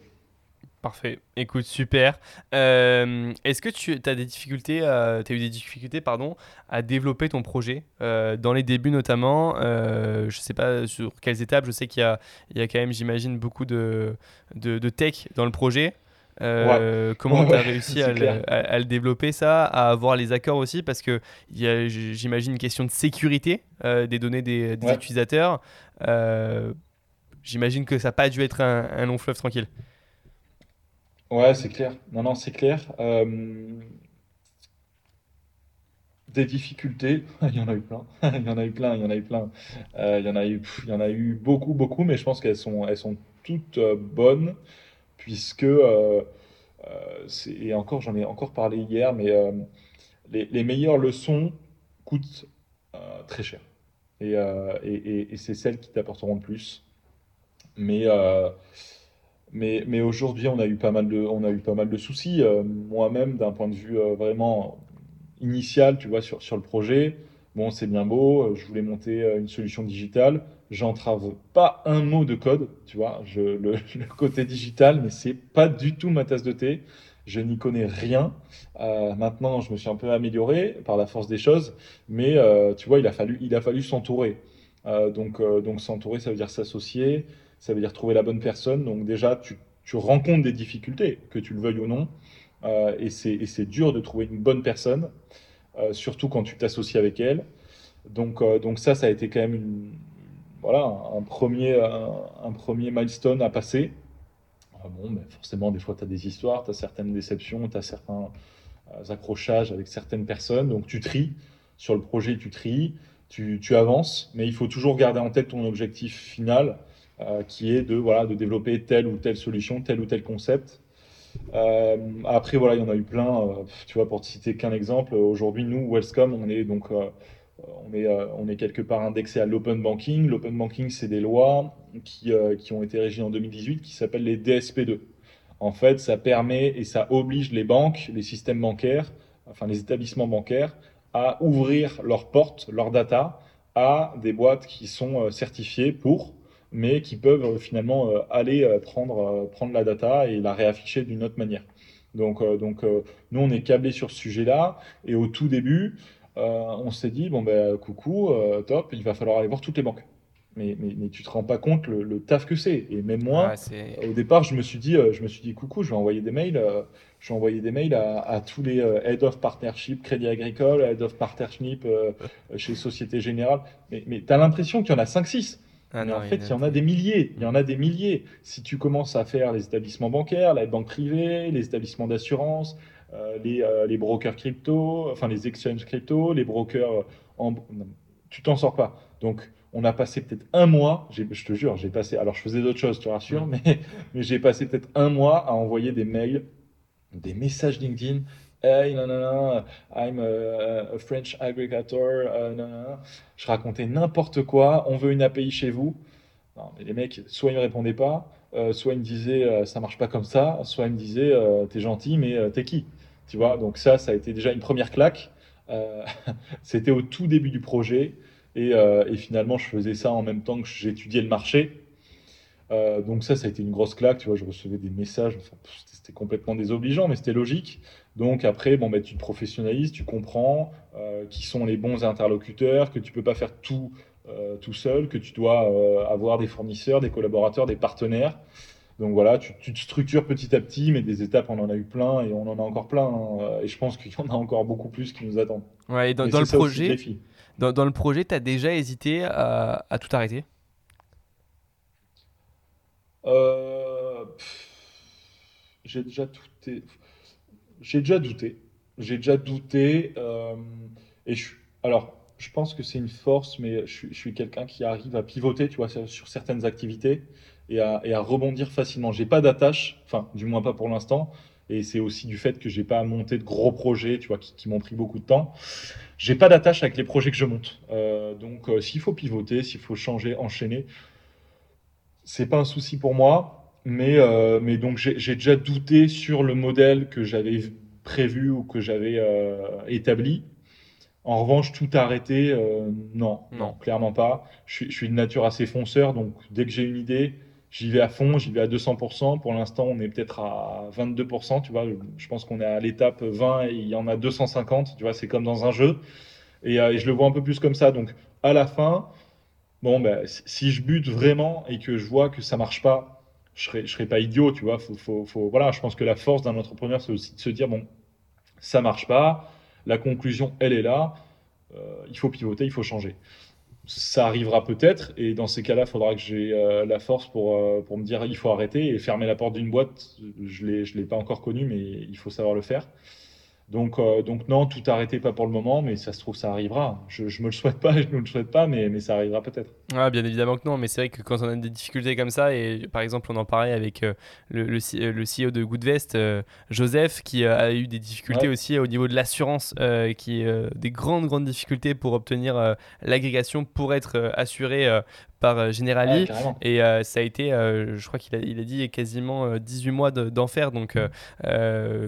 Parfait. Écoute, super. Euh, Est-ce que tu as des difficultés, euh, t'as eu des difficultés, pardon, à développer ton projet euh, dans les débuts notamment Je sais pas sur quelles étapes. Je sais qu'il y y a quand même, j'imagine, beaucoup de, de, de tech dans le projet. Euh, Comment Ouais, tu as réussi à, le- clair. à- à le développer ça, à avoir les accords aussi? Parce que j'imagine, une question de sécurité euh, des données des, des Ouais. utilisateurs. Euh, j'imagine que ça n'a pas dû être un, un long fleuve tranquille. Ouais, c'est clair. Non, non, c'est clair. Des difficultés, il y en a eu plein. Il y en a eu plein, il y en a eu plein. Il y en a eu, pff, il y en a eu beaucoup, beaucoup, mais je pense qu'elles sont, elles sont toutes bonnes, puisque, euh, euh, et encore, j'en ai encore parlé hier, mais euh, les, les meilleures leçons coûtent très cher. Et, et, et- c'est celles qui t'apporteront le plus. Mais, mais, mais aujourd'hui, on a eu pas mal de, on a eu pas mal de soucis. Moi-même, d'un point de vue vraiment initial, tu vois, sur, sur le projet, bon, c'est bien beau, euh, je voulais monter euh, une solution digitale. J'entrave pas un mot de code, tu vois, je, le, côté digital, mais c'est pas du tout ma tasse de thé. Je n'y connais rien. Euh, maintenant, je me suis un peu amélioré par la force des choses, mais tu vois, il a fallu, il a fallu s'entourer. Donc, donc s'entourer, ça veut dire s'associer, ça veut dire trouver la bonne personne. Donc déjà, tu, tu rencontres des difficultés, que tu le veuilles ou non, et c'est, dur de trouver une bonne personne, surtout quand tu t'associes avec elle. Donc, euh, donc ça, ça a été quand même une, voilà, un premier, un, premier milestone à passer. Ah Bon, forcément, des fois, tu as des histoires, tu as certaines déceptions, tu as certains euh, accrochages avec certaines personnes. Donc, tu tries. Sur le projet, tu tries, tu, avances, mais il faut toujours garder en tête ton objectif final, euh, qui est de, voilà, de développer telle ou telle solution, tel ou tel concept. Euh, après, voilà, il y en a eu plein. euh, tu vois, pour te citer qu'un exemple, aujourd'hui, nous, Wellscom, on est donc euh, on est, quelque part indexé à l'open banking. L'open banking, c'est des lois qui, qui ont été régies en 2018 qui s'appellent les DSP2. En fait, ça permet et ça oblige les banques, les systèmes bancaires, enfin les établissements bancaires, à ouvrir leurs portes, leurs data à des boîtes qui sont certifiées pour, mais qui peuvent euh, finalement euh, aller euh, prendre, prendre la data et la réafficher d'une autre manière. Donc, donc nous, on est câblé sur ce sujet-là. Et au tout début, on s'est dit, bon ben coucou, top, il va falloir aller voir toutes les banques. Mais, mais, mais tu te rends pas compte le, le taf que c'est. Et même moi, au départ, je me suis dit, je me suis dit, coucou, je vais envoyer des mails, je vais envoyer des mails à, à tous les head of partnership Crédit Agricole, head of partnership chez Société Générale. Mais, mais tu as l'impression qu'il y en a 5-6. Ah mais en fait, il y en a des milliers. Il y en a des milliers. Si tu commences à faire les établissements bancaires, la banque privée, les établissements d'assurance, euh, les, euh, les, brokers crypto, enfin les exchanges crypto, les brokers en... Tu t'en sors pas. Donc, on a passé peut-être un mois, je te jure, j'ai passé, alors je faisais d'autres choses, je te rassure, mais, mais j'ai passé peut-être un mois à envoyer des mails, des messages LinkedIn. Hey, non, non, non, I'm a, French aggregator. Euh, je racontais n'importe quoi. On veut une API chez vous. Non, mais les mecs, soit ils ne me répondaient pas, euh, soit ils me disaient euh, ça marche pas comme ça, soit ils me disaient t'es gentil, mais t'es qui? Tu vois, donc ça, ça a été déjà une première claque. C'était au tout début du projet. Euh, et, finalement, je faisais ça en même temps que j'étudiais le marché. Euh, donc ça, ça a été une grosse claque. Tu vois, je recevais des messages. c'était complètement désobligeant, mais c'était logique. Donc après, bon, bah, tu te professionnalises, tu comprends euh, qui sont les bons interlocuteurs, que tu peux pas faire tout tout seul, que tu dois avoir des fournisseurs, des collaborateurs, des partenaires. Donc voilà, tu, te structures petit à petit, mais des étapes, on en a eu plein et on en a encore plein. Hein. et je pense qu'il y en a encore beaucoup plus qui nous attendent. Ouais, et dans, dans le projet, dans, le projet, tu as déjà hésité à, tout arrêter? Euh, J'ai déjà douté. J'ai déjà douté. J'ai déjà douté. Euh, et je, alors, je pense que c'est une force, mais je, suis quelqu'un qui arrive à pivoter, tu vois, sur certaines activités et à, rebondir facilement. J'ai pas d'attache, enfin, du moins pas pour l'instant. Et c'est aussi du fait que j'ai pas monté de gros projets, tu vois, qui, m'ont pris beaucoup de temps. J'ai pas d'attache avec les projets que je monte. Euh, donc, euh, s'il faut pivoter, s'il faut changer, enchaîner, c'est pas un souci pour moi. Mais, euh, mais donc, j'ai déjà douté sur le modèle que j'avais prévu ou que j'avais établi. En revanche, tout arrêter, non, non, clairement pas. Je suis, je suis de nature assez fonceur, donc dès que j'ai une idée, j'y vais à fond, j'y vais à 200%. Pour l'instant, on est peut-être à 22%. Tu vois, je pense qu'on est à l'étape 20 et il y en a 250. Tu vois, c'est comme dans un jeu. Euh, et, je le vois un peu plus comme ça. Donc, à la fin, bon, ben, si je bute vraiment et que je vois que ça marche pas, je serai, je serai pas idiot. Tu vois, faut, faut, voilà, je pense que la force d'un entrepreneur, c'est aussi de se dire bon, ça marche pas. La conclusion, elle est là. Euh, il faut pivoter, il faut changer ça arrivera peut-être, et dans ces cas-là, il faudra que j'ai euh, la force pour, euh, pour me dire il faut arrêter et fermer la porte d'une boîte. Je ne l'ai pas encore connu, mais il faut savoir le faire. Donc, euh, donc non, tout arrêter, pas pour le moment, mais ça se trouve, ça arrivera. Je, je me le souhaite pas, je ne le souhaite pas, mais, mais ça arrivera peut-être. Ah, bien évidemment que non, mais c'est vrai que quand on a des difficultés comme ça, et par exemple, on en parlait avec le, le, le, CEO de Goodvest, Joseph, qui a eu des difficultés aussi au niveau de l'assurance, qui des grandes, grandes difficultés pour obtenir l'agrégation pour être assuré par euh, Generali. et euh, ça a été, euh, je crois qu'il a, il a dit, quasiment 18 mois d'enfer. donc,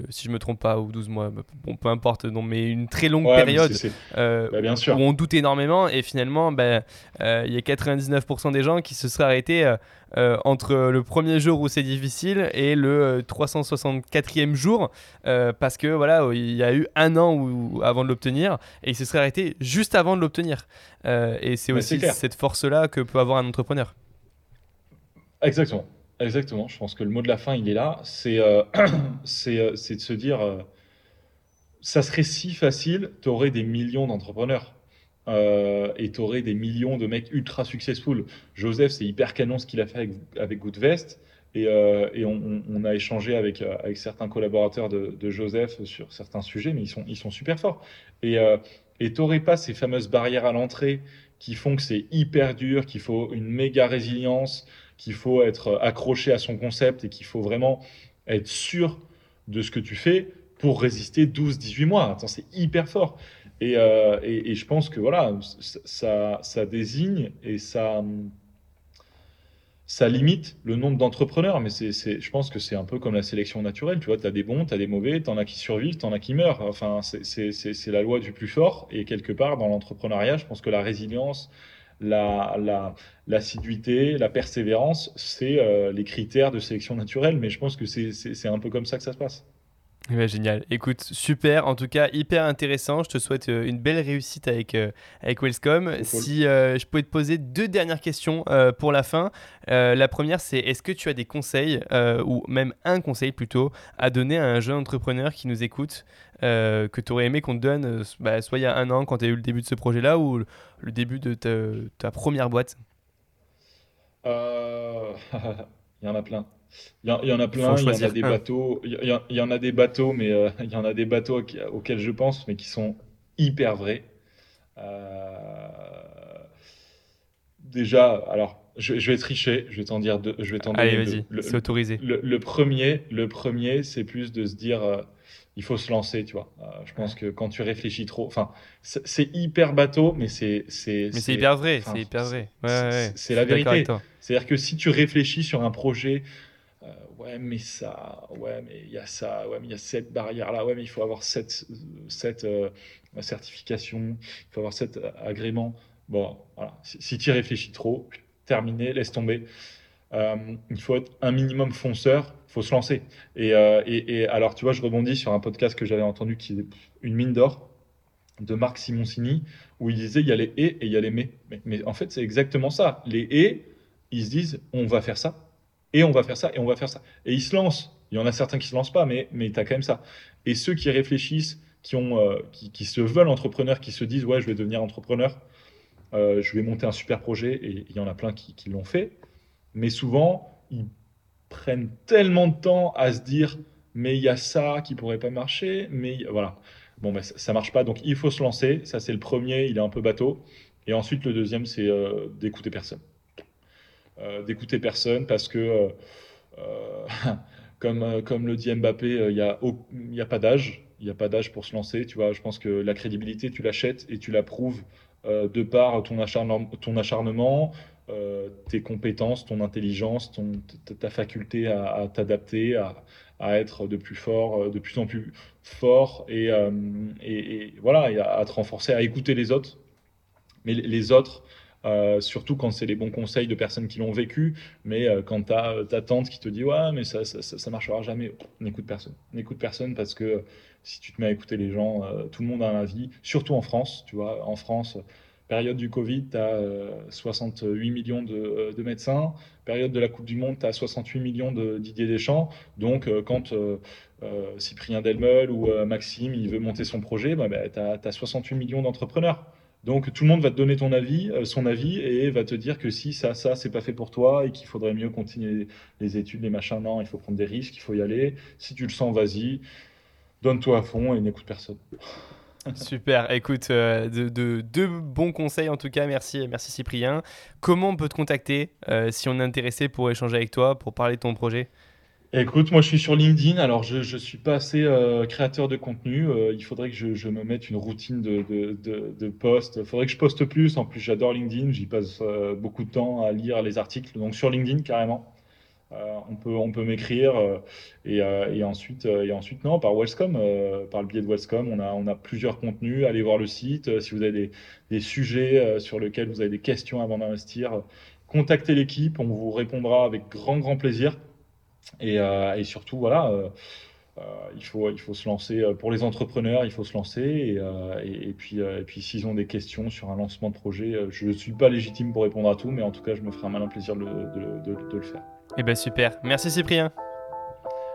si je me trompe pas, ou 12 mois, bon, peu importe, non, mais une très longue période bah, bien sûr. où on doute énormément. Et finalement, bah, il y a 99% des gens qui se seraient arrêtés euh, entre le premier jour où c'est difficile et le 364e euh, jour euh, parce que voilà il y a eu un an où, avant de l'obtenir et il se serait arrêté juste avant de l'obtenir. Et c'est aussi cette force là que peut avoir un entrepreneur. Exactement. Exactement. Je pense que le mot de la fin il est là. C'est c'est de se dire ça serait si facile tu aurais des millions d'entrepreneurs euh, et tu des millions de mecs ultra successful. Joseph, c'est hyper canon ce qu'il a fait avec, avec Goodvest. Et, euh, on, a échangé avec, euh, certains collaborateurs de, Joseph sur certains sujets, mais ils sont, ils sont super forts. Et euh, tu n'aurais pas ces fameuses barrières à l'entrée qui font que c'est hyper dur, qu'il faut une méga résilience, qu'il faut être accroché à son concept et qu'il faut vraiment être sûr de ce que tu fais pour résister 12-18 mois. Attends, c'est hyper fort. Euh, et, je pense que voilà, ça, désigne et ça, limite le nombre d'entrepreneurs. Mais je pense que c'est un peu comme la sélection naturelle. Tu vois, tu as des bons, tu as des mauvais, tu en as qui survivent, tu en as qui meurent. Enfin, c'est la loi du plus fort. Et quelque part, dans l'entrepreneuriat, je pense que la résilience, la, l'assiduité, la persévérance, c'est euh, les critères de sélection naturelle. Mais je pense que c'est un peu comme ça que ça se passe génial. Écoute, super. En tout cas, hyper intéressant. Je te souhaite euh, une belle réussite avec, euh, avec Wellscom. Si euh, je pouvais te poser deux dernières questions pour la fin. la première, c'est est-ce que tu as des conseils, ou même un conseil plutôt, à donner à un jeune entrepreneur qui nous écoute, que tu aurais aimé qu'on te donne, bah, soit il y a un an quand tu as eu le début de ce projet-là, ou le début de ta, ta première boîte? Euh, il y en a plein. Il y, en a plein, il y en a des bateaux, il y, en a des bateaux, mais euh, il y en a des bateaux auxquels je pense, mais qui sont hyper vrais. Euh, déjà, alors, je, vais tricher, je vais t'en dire deux. Je vais t'en Allez, vas-y, c'est autorisé. Le, premier, le premier, c'est plus de se dire, euh, il faut se lancer, tu vois. Euh, je pense que quand tu réfléchis trop, enfin, c'est hyper bateau, mais c'est c'est mais c'est hyper vrai, c'est hyper vrai. Ouais, c'est la vérité. C'est-à-dire que si tu réfléchis sur un projet, euh, ouais, mais ça, ouais, mais il y a ça, ouais, mais il y a cette barrière là, ouais, mais il faut avoir cette cette certification, il faut avoir cet agrément. Bon, voilà. Si, tu réfléchis trop, terminé, laisse tomber. Euh, il faut être un minimum fonceur, il faut se lancer. Euh, et, alors, tu vois, je rebondis sur un podcast que j'avais entendu qui est une mine d'or de Marc Simoncini, où il disait il y a les et et il y a les mais. Mais, en fait, c'est exactement ça. Les et, ils se disent on va faire ça, et on va faire ça, et on va faire ça. Et ils se lancent. Il y en a certains qui se lancent pas, mais, mais tu as quand même ça. Et ceux qui réfléchissent, qui, ont, euh, qui se veulent entrepreneurs, qui se disent ouais, je vais devenir entrepreneur, euh, je vais monter un super projet, et il y en a plein qui, l'ont fait, mais souvent, ils prennent tellement de temps à se dire, mais il y a ça qui pourrait pas marcher, mais voilà. Bon, ben, ça, ne marche pas, donc il faut se lancer. Ça, c'est le premier, il est un peu bateau. Et ensuite, le deuxième, c'est euh, d'écouter personne. Euh, d'écouter personne parce que, comme, comme le dit Mbappé, il n'y a, a pas d'âge. Il n'y a pas d'âge pour se lancer. Tu vois, je pense que la crédibilité, tu l'achètes et tu la prouves euh, de par ton, ton acharnement, euh, tes compétences, ton intelligence, ton, ta faculté à, t'adapter, à, être de plus fort, euh, de plus en plus fort et, et, voilà, et à, te renforcer, à écouter les autres. Mais les autres, surtout quand c'est les bons conseils de personnes qui l'ont vécu, mais quand tu as ta tante qui te dit ouais mais ça ça, marchera jamais, n'écoute personne, n'écoute personne parce que si tu te mets à écouter les gens, euh, tout le monde a un avis, surtout en France, tu vois, en France, période du Covid, tu as 68 millions de, de, médecins, période de la Coupe du Monde, tu as 68 millions de Didier Deschamps, donc euh, quand euh, Cyprien Delmeul ou Maxime, il veut monter son projet, bah, bah, tu as, 68 millions d'entrepreneurs. Donc tout le monde va te donner ton avis, son avis, et va te dire que si ça, ça, c'est pas fait pour toi et qu'il faudrait mieux continuer les études, les machins. Non, il faut prendre des risques, il faut y aller. Si tu le sens, vas-y donne-toi à fond et n'écoute personne. Super, écoute, euh, de, deux bons conseils en tout cas, merci, merci Cyprien. Comment on peut te contacter euh, si on est intéressé pour échanger avec toi, pour parler de ton projet? Écoute, moi je suis sur LinkedIn, alors je ne suis pas assez euh, créateur de contenu, il faudrait que je, me mette une routine de, de, de, post, il faudrait que je poste plus, en plus j'adore LinkedIn, j'y passe beaucoup de temps à lire les articles, donc sur LinkedIn carrément. Euh, on peut, on peut m'écrire euh, euh, et, ensuite, et ensuite, non, par Wellscom, par le biais de Wellscom, on a, on a plusieurs contenus. Allez voir le site. si vous avez des, sujets sur lesquels vous avez des questions avant d'investir, contactez l'équipe. On vous répondra avec grand, grand plaisir. Et, surtout, voilà. il, faut, il faut se lancer pour les entrepreneurs, il faut se lancer et, puis, et puis s'ils ont des questions sur un lancement de projet, je ne suis pas légitime pour répondre à tout, mais en tout cas, je me ferai un malin plaisir de le faire. Eh ben super. Merci Cyprien.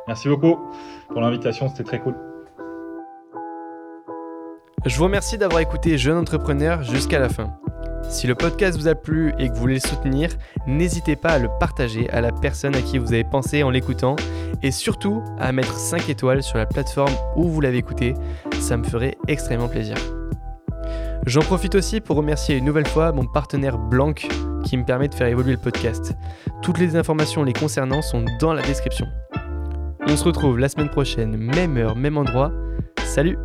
Merci beaucoup pour l'invitation, c'était très cool. Je vous remercie d'avoir écouté Jeune Entrepreneur jusqu'à la fin. Si le podcast vous a plu et que vous voulez le soutenir, n'hésitez pas à le partager à la personne à qui vous avez pensé en l'écoutant et surtout à mettre 5 étoiles sur la plateforme où vous l'avez écouté, ça me ferait extrêmement plaisir. J'en profite aussi pour remercier une nouvelle fois mon partenaire Blanc qui me permet de faire évoluer le podcast. Toutes les informations les concernant sont dans la description. On se retrouve la semaine prochaine, même heure, même endroit. Salut